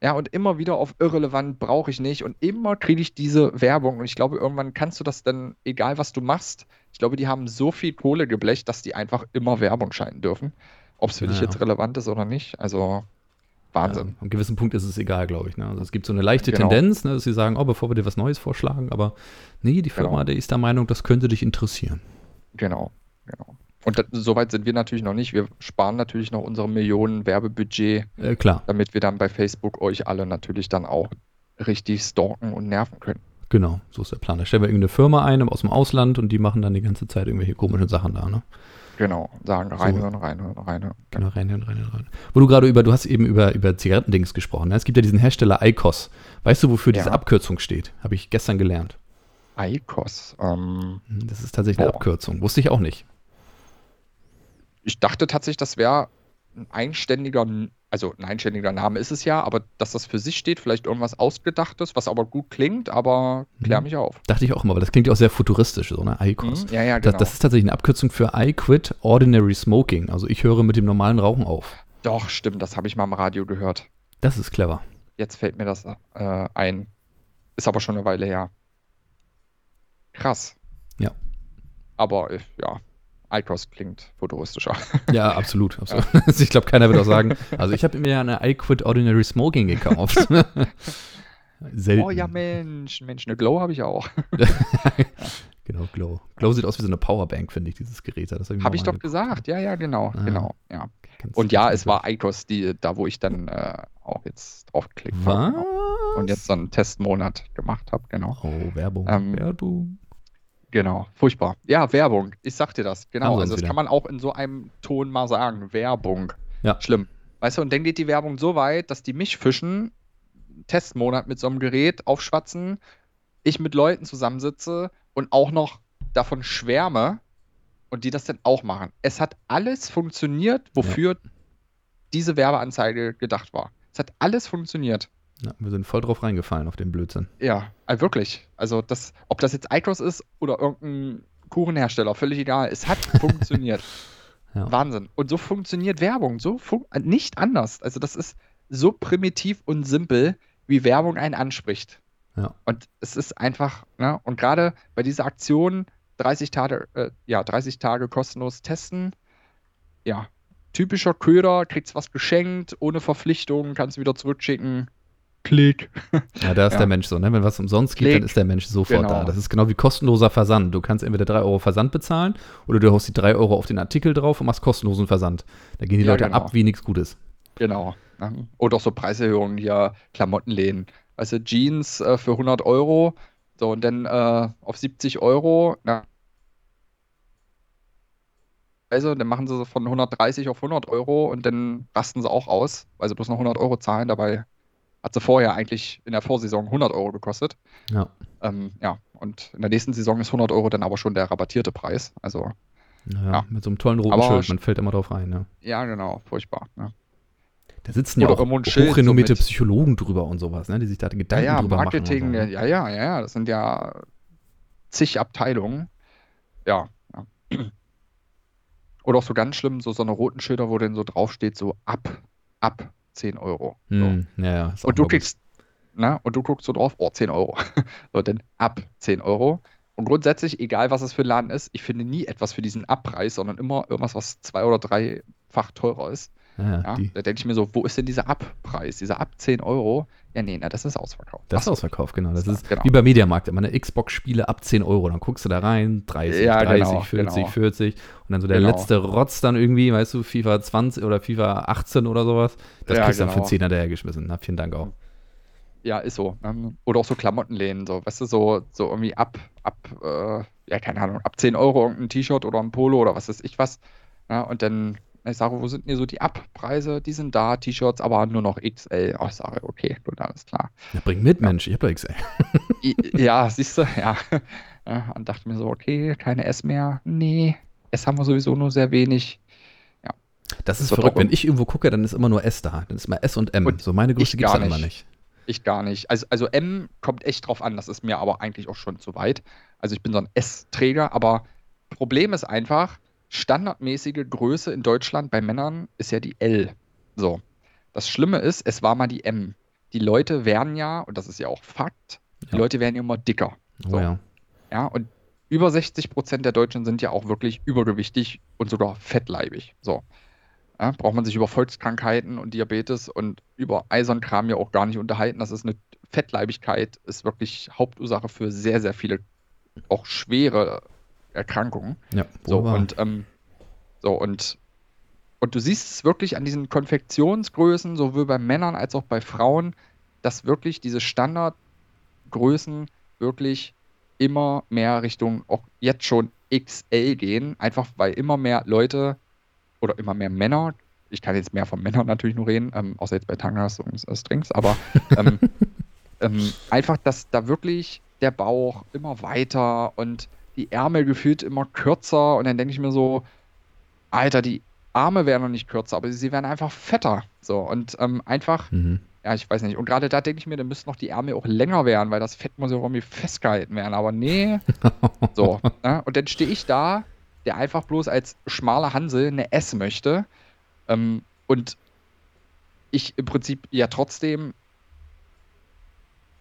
ja, und immer wieder auf irrelevant brauche ich nicht und immer kriege ich diese Werbung und ich glaube, irgendwann kannst du das dann, egal was du machst, ich glaube, die haben so viel Kohle geblecht, dass die einfach immer Werbung schalten dürfen. Ob es für dich Ja. jetzt relevant ist oder nicht, also Wahnsinn. Ja, an gewissen Punkt ist es egal, glaube ich. Ne? Also es gibt so eine leichte Genau. Tendenz, ne, dass sie sagen, oh, bevor wir dir was Neues vorschlagen, aber nee, die Firma, Genau. der ist der Meinung, das könnte dich interessieren. Genau, genau. Und da, soweit sind wir natürlich noch nicht. Wir sparen natürlich noch unsere Millionen Werbebudget, Äh, klar, damit wir dann bei Facebook euch alle natürlich dann auch richtig stalken und nerven können. genau, so ist der Plan. Da stellen wir irgendeine Firma ein aus dem Ausland und die machen dann die ganze Zeit irgendwelche komischen Sachen da, ne? Genau, sagen reinhören, reinhören, reinhören. Genau, reinhören, reinhören, rein. Wo du gerade über, du hast eben über, über Zigarettendings gesprochen. Ne? Es gibt ja diesen Hersteller ICOS. Weißt du, wofür diese Ja. Abkürzung steht? Habe ich gestern gelernt. ICOS. Ähm, Hm, Das ist tatsächlich eine Boah. Abkürzung. Wusste ich auch nicht. Ich dachte tatsächlich, das wäre ein einständiger, also ein einständiger Name ist es ja, aber dass das für sich steht, vielleicht irgendwas Ausgedachtes, was aber gut klingt, aber klär Mhm. mich auf. Dachte ich auch immer, aber das klingt ja auch sehr futuristisch, so, ne? ICOS. Mhm, Ja, ja, Das, genau. das ist tatsächlich eine Abkürzung für I quit ordinary smoking. Also ich höre mit dem normalen Rauchen auf. Doch, stimmt, das habe ich mal im Radio gehört. Das ist clever. Jetzt fällt mir das äh, ein. Ist aber schon eine Weile her. Krass. Ja. Aber äh, ja, ICOS klingt futuristischer. Ja, absolut. absolut. ich glaube, keiner wird auch sagen, also ich habe mir ja eine I quit ordinary smoking gekauft. Selten. Oh ja, Mensch, Mensch, eine Glow habe ich auch. genau, Glow. Glow sieht aus wie so eine Powerbank, finde ich, dieses Gerät. Habe ich doch gesagt. Ja, ja, genau, Ah. genau. Ja. Und ja, es war ICOS, die, da wo ich dann äh, auch jetzt draufgeklickt habe. Und jetzt so einen Testmonat gemacht habe, genau. Oh, Werbung. Ähm, Werbung. Genau, furchtbar. Ja, Werbung. Ich sag dir das. Genau. Also das wieder. kann man auch in so einem Ton mal sagen. Werbung. Ja. Schlimm. Weißt du, und dann geht die Werbung so weit, dass die mich fischen, Testmonat mit so einem Gerät aufschwatzen, ich mit Leuten zusammensitze und auch noch davon schwärme und die das dann auch machen. Es hat alles funktioniert, wofür diese Werbeanzeige gedacht war. Es hat alles funktioniert. Ja, wir sind voll drauf reingefallen auf den Blödsinn. Ja, äh, wirklich. Also das, ob das jetzt Icros ist oder irgendein Kuchenhersteller, völlig egal. Es hat funktioniert. Ja. Wahnsinn. Und so funktioniert Werbung. So fun äh, nicht anders. Also das ist so primitiv und simpel, wie Werbung einen anspricht. Ja. Und es ist einfach, ne? Und gerade bei dieser Aktion 30 Tage, äh, ja, 30 Tage kostenlos testen, ja, typischer Köder, kriegst was geschenkt, ohne Verpflichtung, kannst wieder zurückschicken. Klick. Ja, da ist Ja. der Mensch so, ne? Wenn was umsonst geht, dann Klick. ist der Mensch sofort Genau. da. Das ist genau wie kostenloser Versand. Du kannst entweder 3 Euro Versand bezahlen oder du haust die 3 Euro auf den Artikel drauf und machst kostenlosen Versand. Da gehen die Ja, Leute genau. ab wie nichts Gutes. Genau. Oder auch so Preiserhöhungen hier, Klamottenläden. Also Jeans äh, für 100 Euro, so und dann äh, auf 70 Euro. Na, also, dann machen sie so von 130 auf 100 Euro und dann rasten sie auch aus, weil sie bloß noch 100 Euro zahlen. Dabei hat sie vorher eigentlich in der Vorsaison 100 Euro gekostet. Ja. Ähm, ja, und in der nächsten Saison ist 100 Euro dann aber schon der rabattierte Preis. Also, Ja, Ja. Mit so einem tollen roten Aber Schild, sch- man fällt immer drauf rein. Ne? ja, genau, furchtbar. Ne? Da sitzen ja Oder auch Schild so hochrenommierte mit- Psychologen drüber und sowas, ne? die sich da Ja, Gedanken ja, drüber Marketing, machen. und so, ja, ja, ja, ja, das sind ja zig Abteilungen. Ja, ja. Oder auch so ganz schlimm, so, so eine roten Schilder, wo dann so draufsteht, so ab, ab 10 Euro. So. Hm, ja, ja. Und du kriegst, na, und du guckst so drauf, oh, 10 Euro. So, dann ab 10 Euro. Und grundsätzlich, egal was es für ein Laden ist, ich finde nie etwas für diesen Abpreis, sondern immer irgendwas, was zwei- oder dreifach teurer ist. Ja, ja, da denke ich mir so, wo ist denn dieser Abpreis? Dieser ab 10 Euro? Ja, nee, na, das ist ausverkauft. das ist so. ausverkauft, genau. Das ist genau. wie beim Mediamarkt, immer eine Xbox-Spiele ab 10 Euro. Dann guckst du da rein, 30, Ja, 30, genau, 40, genau. 40. Und dann so der Genau. letzte Rotz dann irgendwie, weißt du, FIFA 20 oder FIFA 18 oder sowas. Das kriegst du dann für genau. 10 hinterhergeschmissen. Na, vielen Dank auch. Ja, ist so. ne? Oder auch so Klamottenläden, so, weißt du, so, so irgendwie ab, ab, äh, ja, keine Ahnung, ab 10 Euro irgendein T-Shirt oder ein Polo oder was weiß ich was. Ja, und dann, ich sage, wo sind denn so die Abpreise? Die sind da, T-Shirts, aber nur noch XL. Oh, ich sage, okay, gut, alles klar. Ja, bring mit, Mensch. Ich hab doch XL. Ja, siehst du, ja. ja. Und dachte mir so, okay, keine S mehr. Nee, S haben wir sowieso nur sehr wenig. Das ist wird verrückt. auch- Wenn ich irgendwo gucke, dann ist immer nur S da. Dann ist immer S und M. Und so meine Größe gibt es immer nicht. nicht. Ich gar nicht. Also, also M kommt echt drauf an, das ist mir aber eigentlich auch schon zu weit. Also ich bin so ein S-Träger, aber Problem ist einfach, standardmäßige Größe in Deutschland bei Männern ist ja die L. So. Das Schlimme ist, es war mal die M. Die Leute werden ja, und das ist ja auch Fakt, die Ja. Leute werden ja immer dicker. Oh So. ja. Ja, und über 60 Prozent der Deutschen sind ja auch wirklich übergewichtig und sogar fettleibig. So. Ja, braucht man sich über Volkskrankheiten und Diabetes und über Eisernkram ja auch gar nicht unterhalten. Das ist eine Fettleibigkeit, ist wirklich Hauptursache für sehr, sehr viele auch schwere Erkrankungen. Ja, So, und, ähm, so, und, und du siehst es wirklich an diesen Konfektionsgrößen, sowohl bei Männern als auch bei Frauen, dass wirklich diese Standardgrößen wirklich immer mehr Richtung auch jetzt schon XL gehen, einfach weil immer mehr Leute oder immer mehr Männer, ich kann jetzt mehr von Männern natürlich nur reden, ähm, außer jetzt bei Tangas und äh, Strings, aber ähm, ähm, einfach, dass da wirklich der Bauch immer weiter und die Ärmel gefühlt immer kürzer und dann denke ich mir so, Alter, die Arme werden noch nicht kürzer, aber sie werden einfach fetter. So und ähm, einfach, Mhm. ja, ich weiß nicht. Und gerade da denke ich mir, dann müssten noch die Ärmel auch länger werden, weil das Fett muss ja irgendwie festgehalten werden. Aber nee, so. Ne? Und dann stehe ich da, der einfach bloß als schmaler Hansel eine S möchte. Ähm, und ich im Prinzip ja trotzdem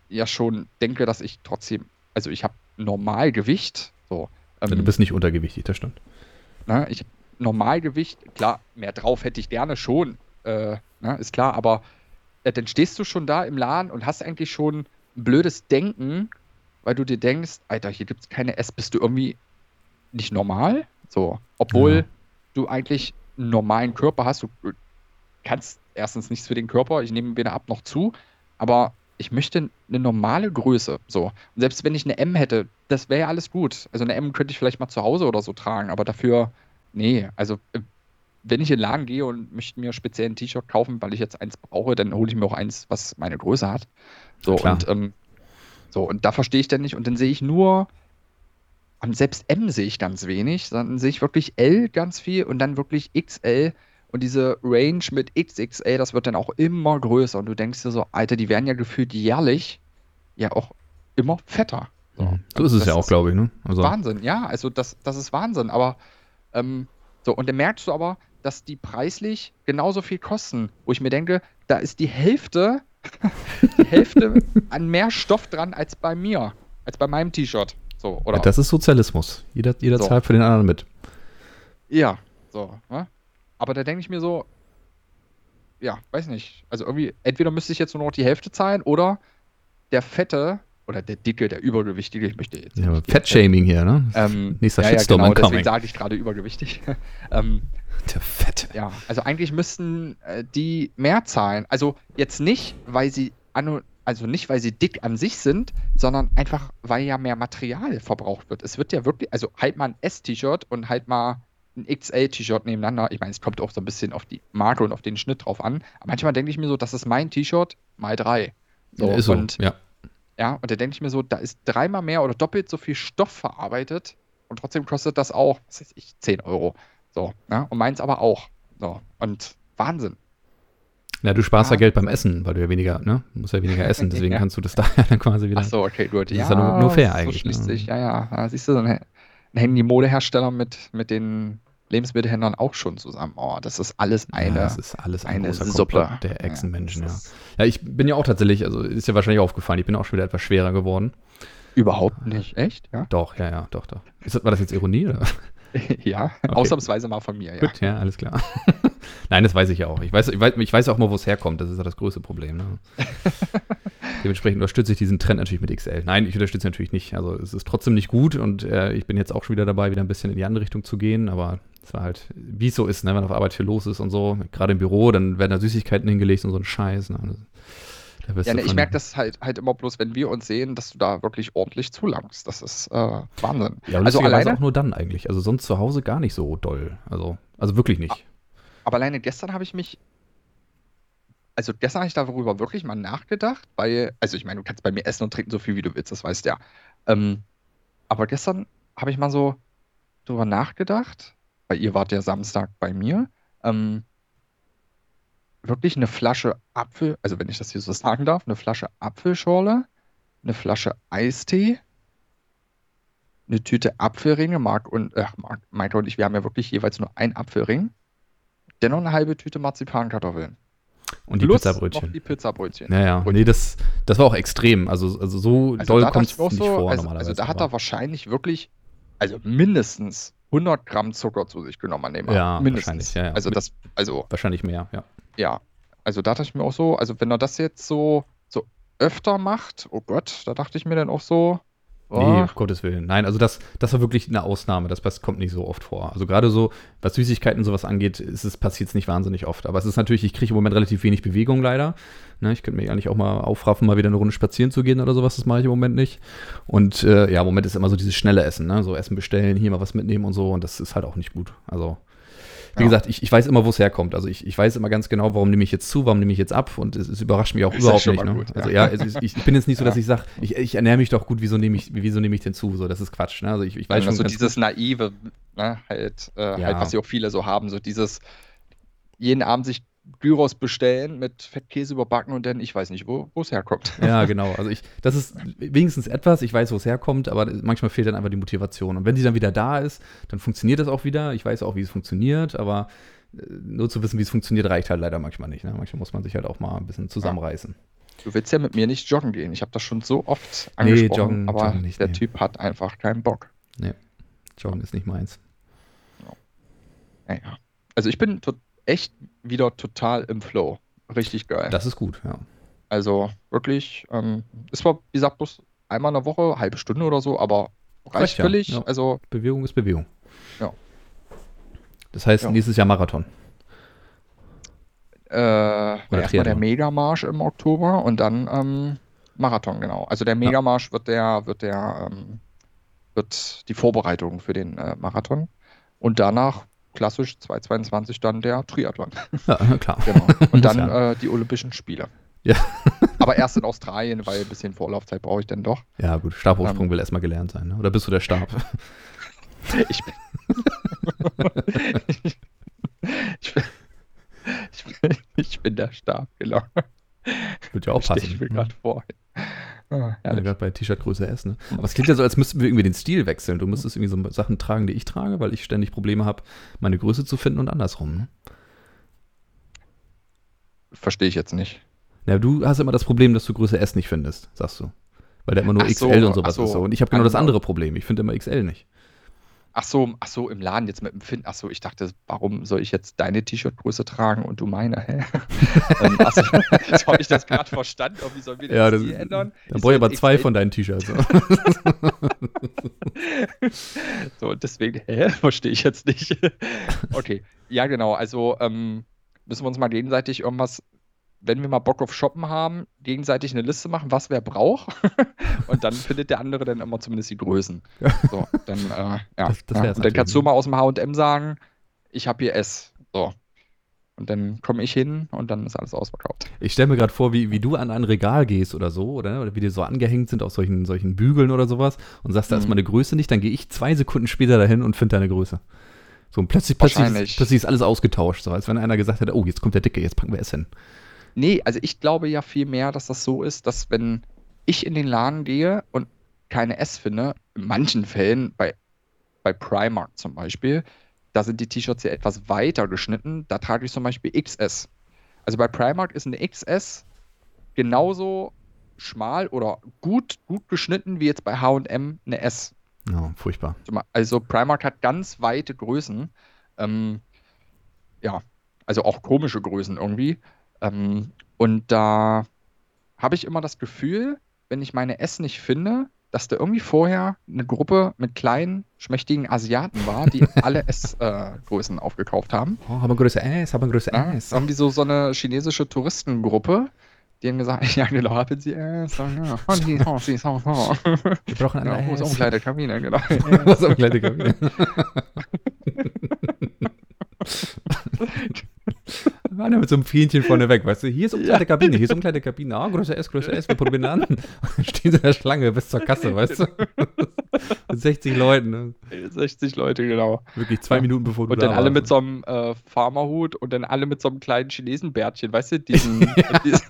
ja schon denke, dass ich trotzdem, also ich habe Normalgewicht. So. Du Ähm, bist nicht untergewichtig, das stimmt. Ne? Ich Normalgewicht, klar, mehr drauf hätte ich gerne schon, äh, ne? ist klar, aber äh, dann stehst du schon da im Laden und hast eigentlich schon ein blödes Denken, weil du dir denkst, Alter, hier gibt es keine S, bist du irgendwie nicht normal? So, obwohl Ja. du eigentlich einen normalen Körper hast, du kannst erstens nichts für den Körper, ich nehme weder ab noch zu, aber ich möchte eine normale Größe. So. Und selbst wenn ich eine M hätte, das wäre ja alles gut. Also eine M könnte ich vielleicht mal zu Hause oder so tragen, aber dafür, nee, also äh, wenn ich in den Laden gehe und möchte mir speziell ein T-Shirt kaufen, weil ich jetzt eins brauche, dann hole ich mir auch eins, was meine Größe hat. So, Klar. und ähm, so, und da verstehe ich dann nicht. Und dann sehe ich nur, und selbst M sehe ich ganz wenig, sondern sehe ich wirklich L ganz viel und dann wirklich XL. Und diese Range mit XXL, das wird dann auch immer größer. Und du denkst dir so, Alter, die werden ja gefühlt jährlich ja auch immer fetter. So, Mhm. So ist es ja auch, glaube ich, ne? Also, Wahnsinn, ja, also das, das ist Wahnsinn. Aber ähm, so, und dann merkst du aber, dass die preislich genauso viel kosten, wo ich mir denke, da ist die Hälfte, die Hälfte an mehr Stoff dran als bei mir, als bei meinem T-Shirt. So, oder? das ist Sozialismus. Jeder, jeder So. zahlt für den anderen mit. Ja, so. Ne? Aber da denke ich mir so, ja, weiß nicht. Also irgendwie, entweder müsste ich jetzt nur noch die Hälfte zahlen oder der Fette oder der Dicke, der Übergewichtige, ich möchte jetzt Ja, Fettshaming hier, ne? Ähm, Nächster ja, ja, Shitstorm genau, incoming. deswegen sage ich gerade übergewichtig. ähm, Der Fette. ja, also eigentlich müssten äh, die mehr zahlen. Also jetzt nicht, weil sie anno, also nicht, weil sie dick an sich sind, sondern einfach, weil ja mehr Material verbraucht wird. Es wird ja wirklich, also halt mal ein S-T-Shirt und halt mal ein XL-T-Shirt nebeneinander. Ich meine, es kommt auch so ein bisschen auf die Marke und auf den Schnitt drauf an. Aber manchmal denke ich mir so, das ist mein T-Shirt mal drei. So, Ja, ist so. und ja. Ja, und da denke ich mir so, da ist dreimal mehr oder doppelt so viel Stoff verarbeitet und trotzdem kostet das auch, was weiß ich, 10 Euro. So, ne? Und meins aber auch. So, und Wahnsinn. ja, du sparst ja Ja. Geld beim Essen, weil du ja weniger, ne? Du musst ja weniger essen, deswegen Ja. kannst du das da dann quasi wieder. Ach so, okay, gut. Das ist ja nur- nur fair so eigentlich, schließt ne? ja, ja. Da siehst du, dann hä- dann hängen die Modehersteller mit, mit den Lebensmittelhändlern auch schon zusammen. Oh, das ist alles eine. Ja, das ist alles ein eine Suppe. Der Echsenmenschen, Ja, ja. Ja, ich bin ja auch tatsächlich, also ist ja wahrscheinlich aufgefallen, ich bin auch schon wieder etwas schwerer geworden. Überhaupt nicht. Echt? Ja? Doch, ja, ja, doch, doch. Ist, war das jetzt Ironie? Oder? ja, ausnahmsweise mal von mir, ja. Gut, ja, alles klar. Nein, das weiß ich ja auch. Ich weiß, ich weiß, ich weiß auch mal, wo es herkommt. Das ist ja das größte Problem. Ne? Dementsprechend unterstütze ich diesen Trend natürlich mit XL. Nein, ich unterstütze natürlich nicht. Also es ist trotzdem nicht gut und äh, ich bin jetzt auch schon wieder dabei, wieder ein bisschen in die andere Richtung zu gehen. Aber es war halt, wie es so ist, ne? wenn auf Arbeit viel los ist und so. Gerade im Büro, dann werden da Süßigkeiten hingelegt und so ein Scheiß. Ne? Also, Ja, ne, ich merke das halt, halt immer bloß, wenn wir uns sehen, dass du da wirklich ordentlich zulangst. Das ist äh, Wahnsinn. Ja, also alleine, auch nur dann eigentlich. Also sonst zu Hause gar nicht so doll. Also, also wirklich nicht. aber alleine gestern habe ich mich, also gestern habe ich darüber wirklich mal nachgedacht, weil, also ich meine, du kannst bei mir essen und trinken so viel wie du willst, das weißt du ja. Ähm, aber gestern habe ich mal so drüber nachgedacht, weil ihr wart ja Samstag bei mir, ähm, wirklich eine Flasche Apfel, also wenn ich das hier so sagen darf, eine Flasche Apfelschorle, eine Flasche Eistee, eine Tüte Apfelringe, Marc und, äh, Marc, Maike und ich, wir haben ja wirklich jeweils nur einen Apfelring, dennoch eine halbe Tüte Marzipankartoffeln. Und die Plus Pizzabrötchen. noch die Pizzabrötchen. Ja, ja. Brötchen. Nee, das, das war auch extrem. Also, also so Also doll kommt es nicht so, vor also, normalerweise. also da hat er wahrscheinlich wirklich, also mindestens 100 Gramm Zucker zu sich genommen an dem Ja, Abend. Mindestens. wahrscheinlich, ja, ja. Also das, also Wahrscheinlich mehr, ja. ja, also da dachte ich mir auch so, also wenn er das jetzt so, so öfter macht, oh Gott, da dachte ich mir dann auch so, Nee, oh, um Gottes Willen. Nein, also das, das war wirklich eine Ausnahme. Das, das kommt nicht so oft vor. Also gerade so, was Süßigkeiten und sowas angeht, ist es passiert es nicht wahnsinnig oft. Aber es ist natürlich, ich kriege im Moment relativ wenig Bewegung leider. Ne, ich könnte mich eigentlich auch mal aufraffen, mal wieder eine Runde spazieren zu gehen oder sowas. Das mache ich im Moment nicht. Und äh, ja, im Moment ist immer so dieses schnelle Essen, ne? So Essen bestellen, hier mal was mitnehmen und so. Und das ist halt auch nicht gut. Also wie Ja. gesagt, ich, ich weiß immer, wo es herkommt. Also ich, ich weiß immer ganz genau, warum nehme ich jetzt zu, warum nehme ich jetzt ab und es, es überrascht mich auch Ist überhaupt schon nicht. Ne? gut, also ja. es ich, ich bin jetzt nicht so, dass ich sage, ich, ich ernähre mich doch gut, wieso nehme ich, wieso nehme ich denn zu? So, das ist Quatsch. Ne? Also ich, ich weiß schon so ganz dieses naive, ne, halt, äh, halt, was ja auch viele so haben, so dieses jeden Abend sich Gyros bestellen mit Fettkäse überbacken und dann, ich weiß nicht, wo es herkommt. Ja, genau. Also ich, das ist wenigstens etwas, ich weiß, wo es herkommt, aber manchmal fehlt dann einfach die Motivation. Und wenn sie dann wieder da ist, dann funktioniert das auch wieder. Ich weiß auch, wie es funktioniert, aber äh, nur zu wissen, wie es funktioniert, reicht halt leider manchmal nicht. Ne? Manchmal muss man sich halt auch mal ein bisschen zusammenreißen. Du willst ja mit mir nicht joggen gehen. Ich habe das schon so oft Nee, angesprochen, joggen- aber joggen nicht, der nee. Typ hat einfach keinen Bock. Joggen ist nicht meins. Naja. Also ich bin to echt wieder total im Flow. Richtig geil. Das ist gut, ja. Also wirklich, ähm, es war, wie gesagt, bloß einmal in der Woche, halbe Stunde oder so, aber reicht ja, völlig. ja. Also Bewegung ist Bewegung. Ja. Das heißt, Ja. nächstes Jahr Marathon. äh, erstmal der. Megamarsch im Oktober und dann ähm, Marathon, genau. Also der Megamarsch wird der, wird der, ähm, wird die Vorbereitung für den äh, Marathon und danach klassisch 2022 dann der Triathlon. Ja, klar. Genau. Und dann ja. äh, die Olympischen Spiele. Ja. Aber erst in Australien, weil ein bisschen Vorlaufzeit brauche ich dann doch. Ja, gut. Stabhochsprung Ähm. will erstmal gelernt sein. Ne? Oder bist du der Stab? Ich bin. ich, bin ich, bin ich bin der Stab, genau. Wird ja auch passen. ich mir ne? gerade vor. Ah, Ja, gerade bei T-Shirt Größe S, ne? Aber es klingt ja so, als müssten wir irgendwie den Stil wechseln. Du müsstest irgendwie so Sachen tragen, die ich trage, weil ich ständig Probleme habe, meine Größe zu finden und andersrum. Ne? Verstehe ich jetzt nicht. Ja, du hast immer das Problem, dass du Größe S nicht findest, sagst du. Weil da immer nur Ach so, XL und sowas so. ist so. Und ich habe genau das Genau. andere Problem. Ich finde immer XL nicht. Ach so, ach so, im Laden jetzt mit dem Finden. Ach so, ich dachte, warum soll ich jetzt deine T-Shirt-Größe tragen und du meine? Hä? ähm, so, so habe ich das gerade verstanden. Oh, wie sollen wir Ja, das, Stil ändern? dann brauche ich aber zwei von deinen T-Shirts. So. So, deswegen, hä? Verstehe ich jetzt nicht. Okay, ja, genau. Also ähm, müssen wir uns mal gegenseitig irgendwas, wenn wir mal Bock auf Shoppen haben, gegenseitig eine Liste machen, was wer braucht. Und dann findet der andere dann immer zumindest die Größen. So, dann, äh, ja. Das- das ja. Und dann kannst du natürlich. mal aus dem HM sagen, ich habe hier S. So. Und dann komme ich hin und dann ist alles ausverkauft. Ich stelle mir gerade vor, wie, wie du an ein Regal gehst oder so, oder, oder wie die so angehängt sind auf solchen, solchen Bügeln oder sowas und sagst, da ist Mhm. meine Größe nicht, dann gehe ich zwei Sekunden später dahin und finde deine Größe. So, und plötzlich, plötzlich, plötzlich ist alles ausgetauscht, so als wenn einer gesagt hätte, oh, jetzt kommt der Dicke, jetzt packen wir es hin. Nee, also ich glaube ja viel mehr, dass das so ist, dass wenn ich in den Laden gehe und keine S finde, in manchen Fällen, bei, bei Primark zum Beispiel, da sind die T-Shirts ja etwas weiter geschnitten. Da trage ich zum Beispiel XS. Also bei Primark ist eine XS genauso schmal oder gut, gut geschnitten wie jetzt bei HM eine S. Ja, furchtbar. Also Primark hat ganz weite Größen. Ähm, ja, also auch komische Größen irgendwie. Ähm, und da habe ich immer das Gefühl, wenn ich meine S nicht finde, dass da irgendwie vorher eine Gruppe mit kleinen, schmächtigen Asiaten war, die alle S-Größen äh, aufgekauft haben. Oh, haben wir Größe S, haben wir Größe ja, S. Irgendwie so, so eine chinesische Touristengruppe, die haben gesagt, ja genau, haben sie S, ja, und die, oh, sie auch, oh. Wir brauchen eine ja, S. Umkleidekabine, genau. Umkleidekabine. Einer mit so einem Fähnchen vorne weg, weißt du, hier ist umkleide Kabine, hier ist umkleide Kabine, ah, größer S, größer S, wir probieren an. Stehen sie in der Schlange bis zur Kasse, weißt du? mit 60 Leuten. Ne? 60 Leute, genau. Wirklich zwei Minuten bevor du Und dann alle warst. mit so einem äh, Farmerhut und dann alle mit so einem kleinen Chinesenbärtchen, weißt du, diesen. diesen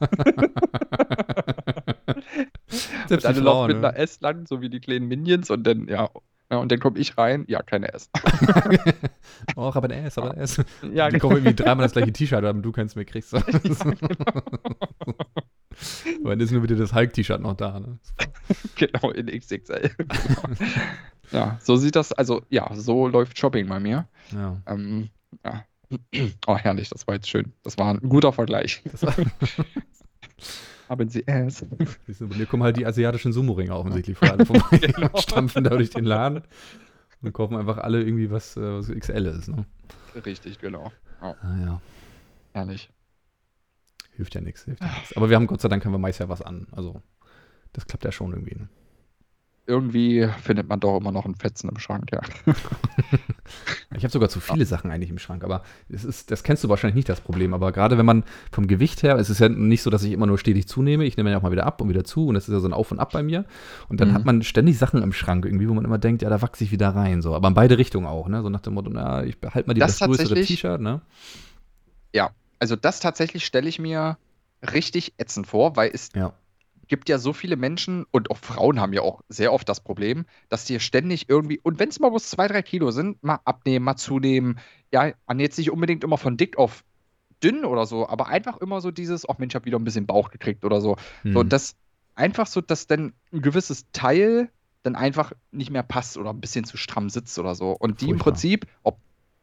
Selbst und alle laufen mit ne? einer S lang, so wie die kleinen Minions und dann, ja, ja, und dann komme ich rein, ja, keine S. oh, aber ein S, aber ein S. Ja, die genau. kommen irgendwie dreimal das gleiche T-Shirt, aber du keins mehr kriegst. ja, genau. Aber dann ist nur wieder das Hulk-T-Shirt noch da, ne? genau, in XXL. ja, so sieht das, also ja, so läuft Shopping bei mir. Ja. Ähm, ja. Oh, herrlich, das war jetzt schön. Das war ein guter Vergleich. Haben sie es. Bei mir kommen halt die asiatischen Sumo-Ringe offensichtlich vor allem vorbei. genau. Stampfen da durch den Laden und kaufen einfach alle irgendwie was, äh, was XL ist. Ne? Richtig, genau. Oh. Ah, ja. Herrlich. Hilft ja nichts, hilft ja nichts. Aber wir haben Gott sei Dank haben wir meist ja was an. Also das klappt ja schon irgendwie. Ne? Irgendwie findet man doch immer noch einen Fetzen im Schrank, ja. ich habe sogar zu viele Sachen eigentlich im Schrank, aber es ist, das kennst du wahrscheinlich nicht, das Problem. Aber gerade wenn man vom Gewicht her, es ist ja nicht so, dass ich immer nur stetig zunehme, ich nehme ja auch mal wieder ab und wieder zu und das ist ja so ein Auf und Ab bei mir. Und dann mhm. hat man ständig Sachen im Schrank irgendwie, wo man immer denkt, ja, da wachse ich wieder rein. So. Aber in beide Richtungen auch, ne? So nach dem Motto, na, ich behalte mal die, das, das größere T-Shirt, ne? Ja, also das tatsächlich stelle ich mir richtig ätzend vor, weil es ja gibt ja so viele Menschen und auch Frauen haben ja auch sehr oft das Problem, dass die ständig irgendwie, und wenn es mal bloß zwei, drei Kilo sind, mal abnehmen, mal zunehmen. Ja, man jetzt nicht unbedingt immer von dick auf dünn oder so, aber einfach immer so dieses, ach Mensch, ich habe wieder ein bisschen Bauch gekriegt oder so. Mhm. So, das einfach so, dass dann ein gewisses Teil dann einfach nicht mehr passt oder ein bisschen zu stramm sitzt oder so. Und die Furchtbar. im Prinzip, ob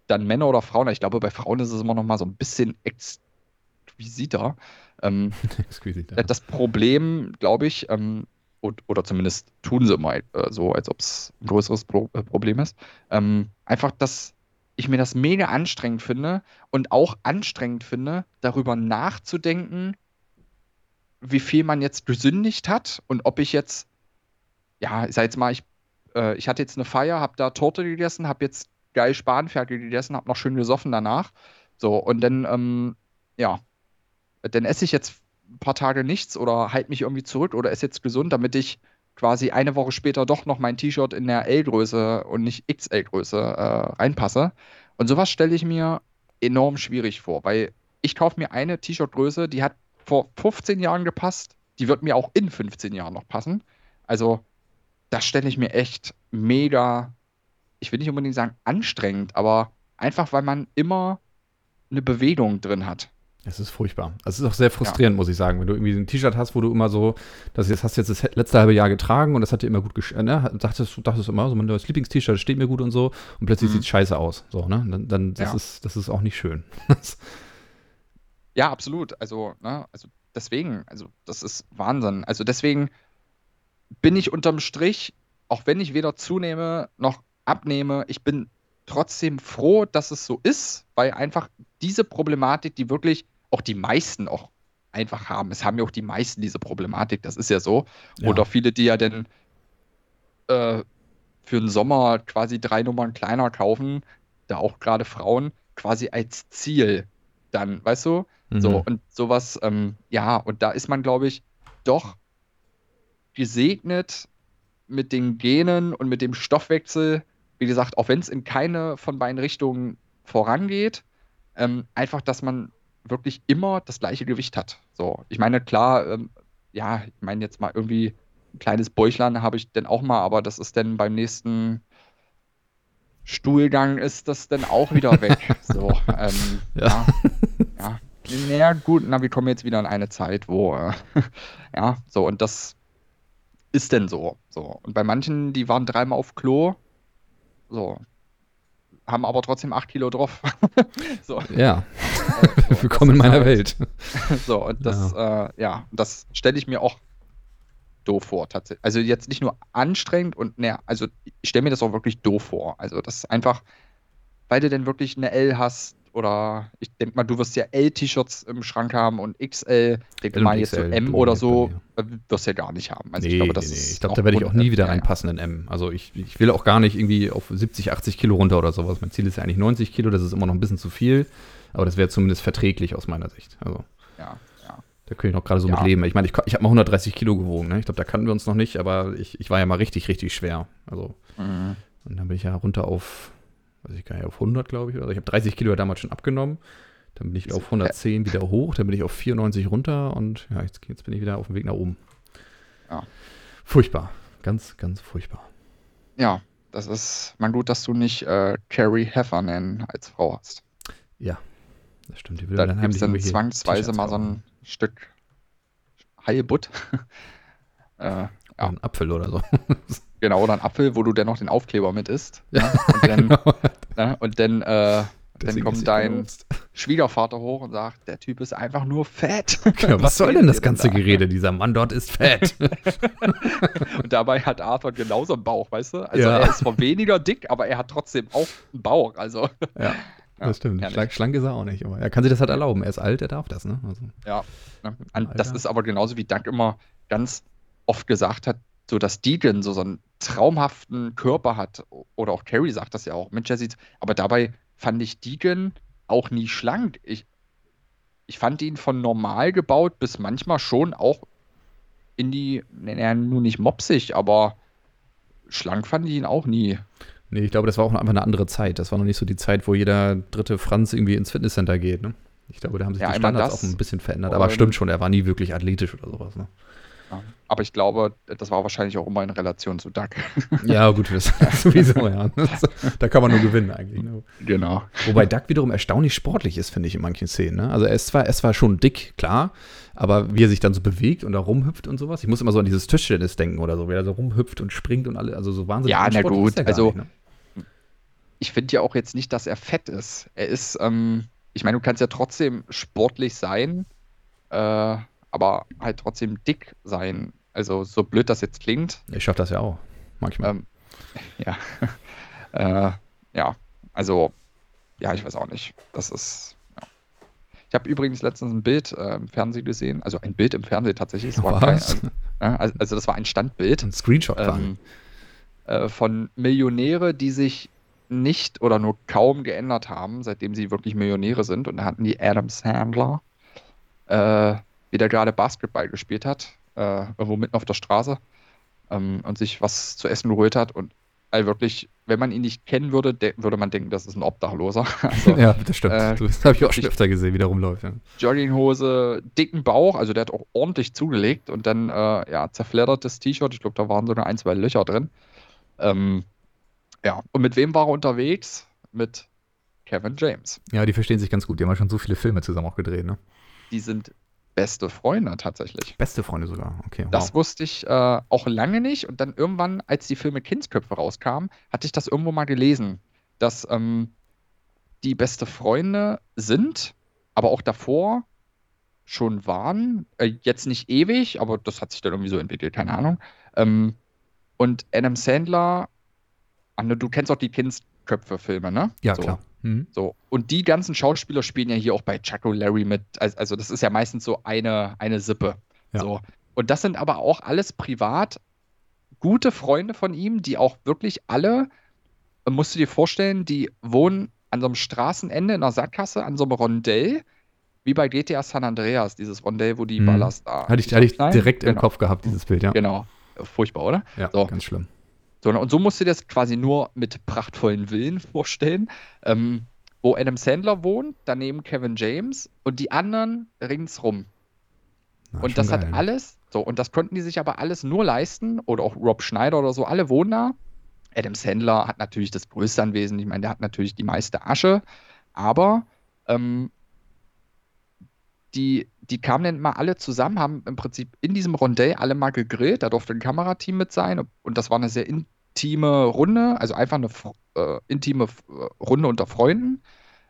dann Männer oder Frauen, ich glaube, bei Frauen ist es immer noch mal so ein bisschen exquisiter, ähm, Exquisit, Das Problem, glaube ich, ähm, und, oder zumindest tun sie mal äh, so, als ob es ein größeres Pro äh, Problem ist, ähm, einfach, dass ich mir das mega anstrengend finde und auch anstrengend finde, darüber nachzudenken, wie viel man jetzt gesündigt hat und ob ich jetzt, ja, ich sag jetzt mal, ich, äh, ich hatte jetzt eine Feier, habe da Torte gegessen, habe jetzt geil Spanferkel gegessen, habe noch schön gesoffen danach. So, und dann, ähm, ja, dann esse ich jetzt ein paar Tage nichts oder halte mich irgendwie zurück oder esse jetzt gesund, damit ich quasi eine Woche später doch noch mein T-Shirt in der L-Größe und nicht XL-Größe äh, reinpasse. Und sowas stelle ich mir enorm schwierig vor, weil ich kaufe mir eine T-Shirt-Größe, die hat vor 15 Jahren gepasst, die wird mir auch in 15 Jahren noch passen. Also, das stelle ich mir echt mega, ich will nicht unbedingt sagen anstrengend, aber einfach, weil man immer eine Bewegung drin hat. Es ist furchtbar. Also es ist auch sehr frustrierend, ja. muss ich sagen, wenn du irgendwie ein T-Shirt hast, wo du immer so, das jetzt hast du jetzt das letzte halbe Jahr getragen und das hat dir immer gut geschehen, ne? Dachtest du dachtest immer, so mein neues Lieblings-T-Shirt steht mir gut und so und plötzlich mhm. sieht es scheiße aus. So, ne? Dann, dann das, ja. ist, das ist auch nicht schön. ja, absolut. Also, ne, also deswegen, also das ist Wahnsinn. Also deswegen bin ich unterm Strich, auch wenn ich weder zunehme noch abnehme, ich bin trotzdem froh, dass es so ist, weil einfach diese Problematik, die wirklich auch die meisten auch einfach haben. Es haben ja auch die meisten diese Problematik, das ist ja so. Ja. Oder viele, die ja dann äh, für den Sommer quasi drei Nummern kleiner kaufen, da auch gerade Frauen, quasi als Ziel dann, weißt du? Mhm. So, und sowas, ähm, ja, und da ist man, glaube ich, doch gesegnet mit den Genen und mit dem Stoffwechsel, wie gesagt, auch wenn es in keine von beiden Richtungen vorangeht, ähm, einfach, dass man wirklich immer das gleiche Gewicht hat. So, ich meine, klar, ähm, ja, ich meine jetzt mal irgendwie ein kleines Bäuchlein habe ich dann auch mal, aber das ist dann beim nächsten Stuhlgang ist das dann auch wieder weg. so, ähm, ja. ja. ja. Ja, gut, na, wir kommen jetzt wieder in eine Zeit, wo, äh, ja, so, und das ist denn so. So. Und bei manchen, die waren dreimal auf Klo, so, haben aber trotzdem acht Kilo drauf. so. Ja. so, Willkommen in meiner halt, Welt. so, und das, ja, äh, ja das stelle ich mir auch doof vor, tatsächlich. Also jetzt nicht nur anstrengend und, ne, also ich stelle mir das auch wirklich doof vor. Also das ist einfach, weil du denn wirklich eine L hast oder ich denke mal, du wirst ja L-T-Shirts im Schrank haben und XL, denke mal jetzt so M oder so, äh, wirst du ja gar nicht haben. Also nee, ich glaube, das nee, nee. Ich glaube, da werde ich auch nie wieder ja, reinpassen in M. Also ich, ich will auch gar nicht irgendwie auf 70, 80 Kilo runter oder sowas. Mein Ziel ist ja eigentlich 90 Kilo, das ist immer noch ein bisschen zu viel, aber das wäre zumindest verträglich aus meiner Sicht. Also. Ja. Da könnte ich noch gerade so ja. mit leben. Ich meine, ich, ich habe mal 130 Kilo gewogen. Ne? Ich glaube, da kannten wir uns noch nicht, aber ich, ich war ja mal richtig, richtig schwer. Also, mhm. und dann bin ich ja runter auf, weiß ich gar nicht, auf 100, glaube ich. Also ich habe 30 Kilo damals schon abgenommen. Dann bin ich auf 110 wieder hoch, dann bin ich auf 94 runter und ja, jetzt, jetzt bin ich wieder auf dem Weg nach oben. Ja. Furchtbar. Ganz, ganz furchtbar. Ja, das ist mal gut, dass du nicht äh, Carrie Heffernan als Frau hast. Ja, das stimmt. Die will da dann gibt es dann zwangsweise mal so ein Stück Heilbutt. äh, ja. Ein Apfel oder so. genau, oder ein Apfel, wo du dann noch den Aufkleber mit isst. Ja, ne? und dann, genau. ne? und dann, äh, dann kommt dein. Schwiegervater hoch und sagt, der Typ ist einfach nur fett. Ja, was, was soll denn das ganze Gerede? Dieser Mann dort ist fett. und dabei hat Arthur genauso einen Bauch, weißt du? Also ja. er ist zwar weniger dick, aber er hat trotzdem auch einen Bauch. Also ja. Ja, das stimmt. Schlank, schlank ist er auch nicht. Aber er kann sich das halt erlauben. Er ist alt, er darf das, ne? Also, ja. Ne? Das ist aber genauso wie Doug immer ganz oft gesagt hat, so dass Deegan so, so einen traumhaften Körper hat. Oder auch Carrie sagt das ja auch. Mensch, er sieht. Aber dabei fand ich Deegan auch nie schlank. Ich, ich fand ihn von normal gebaut bis manchmal schon auch in die, naja, nur nicht mopsig, aber schlank fand ich ihn auch nie. Nee, ich glaube, das war auch einfach eine andere Zeit. Das war noch nicht so die Zeit, wo jeder dritte Franz irgendwie ins Fitnesscenter geht. Ne? Ich glaube, da haben sich ja, die Standards auch ein bisschen verändert. Aber stimmt schon, er war nie wirklich athletisch oder sowas. Ne? Aber ich glaube, das war wahrscheinlich auch immer in Relation zu Duck. Ja, gut, das sowieso, ja. da kann man nur gewinnen eigentlich. Ne? Genau. Wobei Duck wiederum erstaunlich sportlich ist, finde ich, in manchen Szenen. Ne? Also er ist zwar, er ist zwar schon dick, klar, aber wie er sich dann so bewegt und da rumhüpft und sowas. Ich muss immer so an dieses Tischtennis denken oder so, wie er so rumhüpft und springt und alle, also so wahnsinnig. Ja, na gut, also nicht, ne? ich finde ja auch jetzt nicht, dass er fett ist. Er ist, ähm, ich meine, du kannst ja trotzdem sportlich sein, äh, aber halt trotzdem dick sein. Also so blöd das jetzt klingt. Ich schaffe das ja auch, manchmal. Ähm, ja. äh, ja, also, ja, ich weiß auch nicht. Das ist. Ja. Ich habe übrigens letztens ein Bild äh, im Fernsehen gesehen, also ein Bild im Fernsehen tatsächlich. Das war kein, also, also, das war ein Standbild. Ein Screenshot ähm, äh, von Millionäre, die sich nicht oder nur kaum geändert haben, seitdem sie wirklich Millionäre sind. Und da hatten die Adam Sandler, äh, wie der gerade Basketball gespielt hat, äh, irgendwo mitten auf der Straße ähm, und sich was zu essen geholt hat. Und also wirklich, wenn man ihn nicht kennen würde, würde man denken, das ist ein Obdachloser. Also, ja, das stimmt. Äh, das habe ich auch schon öfter gesehen, wie der rumläuft. Ja. Jogginghose, dicken Bauch, also der hat auch ordentlich zugelegt und dann, äh, ja, zerfleddertes T-Shirt. Ich glaube, da waren sogar ein, zwei Löcher drin. Ähm, ja, und mit wem war er unterwegs? Mit Kevin James. Ja, die verstehen sich ganz gut. Die haben ja schon so viele Filme zusammen auch gedreht, ne? Die sind beste Freunde tatsächlich. Beste Freunde sogar, okay. Wow. Das wusste ich äh, auch lange nicht. Und dann irgendwann, als die Filme Kindsköpfe rauskamen, hatte ich das irgendwo mal gelesen, dass ähm, die beste Freunde sind, aber auch davor schon waren. Äh, jetzt nicht ewig, aber das hat sich dann irgendwie so entwickelt, keine Ahnung. Ähm, und Adam Sandler Anne, du kennst auch die Kindsköpfe-Filme, ne? Ja, so. klar. Mhm. So. Und die ganzen Schauspieler spielen ja hier auch bei Chuck Larry mit. Also, das ist ja meistens so eine, eine Sippe. Ja. So. Und das sind aber auch alles privat gute Freunde von ihm, die auch wirklich alle, musst du dir vorstellen, die wohnen an so einem Straßenende in einer Sackgasse, an so einem Rondell, wie bei GTA San Andreas, dieses Rondell, wo die mhm. Ballast da. Hatte ich, hatte ich direkt genau. im Kopf gehabt, dieses Bild, ja. Genau. Furchtbar, oder? Ja, so. ganz schlimm. So, und so musst du dir das quasi nur mit prachtvollen Villen vorstellen, ähm, wo Adam Sandler wohnt, daneben Kevin James und die anderen ringsrum. Na, und das geil. hat alles, so, und das konnten die sich aber alles nur leisten, oder auch Rob Schneider oder so, alle wohnen da. Adam Sandler hat natürlich das größte Anwesen. Ich meine, der hat natürlich die meiste Asche, aber ähm, die, die kamen dann mal alle zusammen, haben im Prinzip in diesem Rondell alle mal gegrillt. Da durfte ein Kamerateam mit sein und das war eine sehr intime Runde, also einfach eine äh, intime äh, Runde unter Freunden.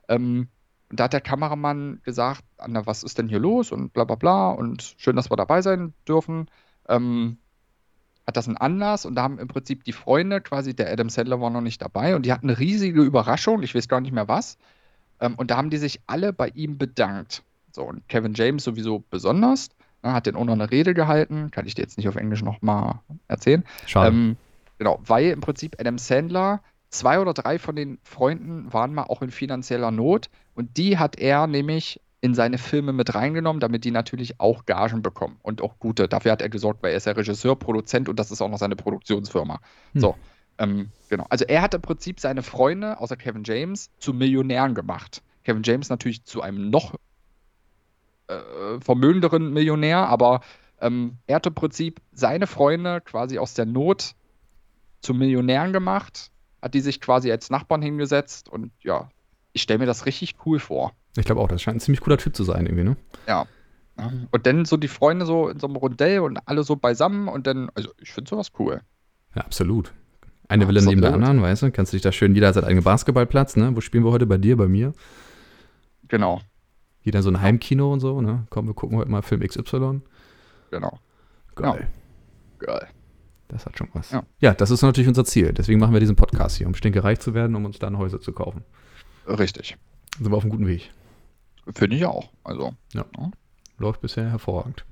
Ähm, und da hat der Kameramann gesagt, Anna, was ist denn hier los und bla bla bla und schön, dass wir dabei sein dürfen. Ähm, hat das einen Anlass und da haben im Prinzip die Freunde, quasi der Adam Sandler war noch nicht dabei und die hatten eine riesige Überraschung, ich weiß gar nicht mehr was. Ähm, und da haben die sich alle bei ihm bedankt. So, und Kevin James sowieso besonders, ne, hat den auch noch eine Rede gehalten, kann ich dir jetzt nicht auf Englisch nochmal erzählen. Schade. Ähm, genau, weil im Prinzip Adam Sandler zwei oder drei von den Freunden waren mal auch in finanzieller Not und die hat er nämlich in seine Filme mit reingenommen, damit die natürlich auch Gagen bekommen und auch gute. Dafür hat er gesorgt, weil er ist ja Regisseur, Produzent und das ist auch noch seine Produktionsfirma. Hm. So, ähm, genau. Also er hat im Prinzip seine Freunde, außer Kevin James, zu Millionären gemacht. Kevin James natürlich zu einem noch äh, vermögenderen Millionär, aber ähm, er hat im Prinzip seine Freunde quasi aus der Not zu Millionären gemacht hat die sich quasi als Nachbarn hingesetzt und ja, ich stelle mir das richtig cool vor. Ich glaube auch, das scheint ein ziemlich cooler Typ zu sein, irgendwie, ne? Ja. Und dann so die Freunde so in so einem Rondell und alle so beisammen und dann, also ich finde sowas cool. Ja, absolut. Eine ja, Wille neben der anderen, weißt du? Kannst du dich da schön, jeder hat seinen eigenen Basketballplatz, ne? Wo spielen wir heute? Bei dir, bei mir? Genau. Jeder so ein Heimkino und so, ne? Komm, wir gucken heute mal Film XY. Genau. Geil. Ja. Geil. Das hat schon was. Ja. ja, das ist natürlich unser Ziel. Deswegen machen wir diesen Podcast hier, um stinkereich zu werden, um uns dann Häuser zu kaufen. Richtig. Sind wir auf einem guten Weg. Finde ich auch. Also. Ja. ja. Läuft bisher hervorragend.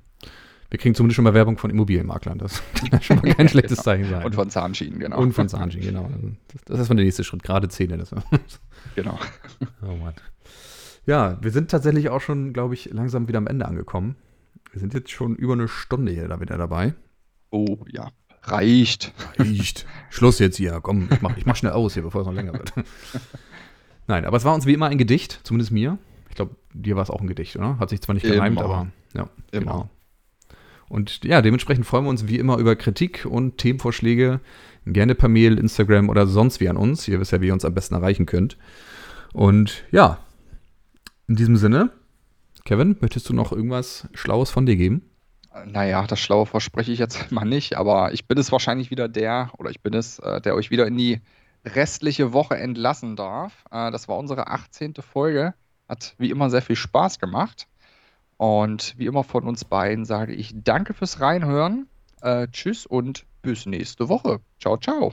Wir kriegen zumindest schon mal Werbung von Immobilienmaklern. Das kann schon mal kein schlechtes genau. Zeichen sein. Und von Zahnschienen, genau. Und von Zahnschienen, genau. Das ist mal der nächste Schritt. Gerade Zähne. Das genau. Oh Mann. Ja, wir sind tatsächlich auch schon, glaube ich, langsam wieder am Ende angekommen. Wir sind jetzt schon über eine Stunde hier da wieder dabei. Oh, ja. Reicht. Reicht. Schluss jetzt hier. Komm, ich mach, ich mach schnell aus hier, bevor es noch länger wird. Nein, aber es war uns wie immer ein Gedicht, zumindest mir. Ich glaube, dir war es auch ein Gedicht, oder? Hat sich zwar nicht gereimt, aber ja, immer. genau. Und ja, dementsprechend freuen wir uns wie immer über Kritik und Themenvorschläge. Gerne per Mail, Instagram oder sonst wie an uns. Ihr wisst ja, wie ihr uns am besten erreichen könnt. Und ja, in diesem Sinne, Kevin, möchtest du noch irgendwas Schlaues von dir geben? Naja, das Schlaue verspreche ich jetzt mal nicht, aber ich bin es wahrscheinlich wieder der, oder ich bin es, äh, der euch wieder in die restliche Woche entlassen darf. Äh, das war unsere 18. Folge. Hat wie immer sehr viel Spaß gemacht. Und wie immer von uns beiden sage ich danke fürs Reinhören. Äh, tschüss und bis nächste Woche. Ciao, ciao.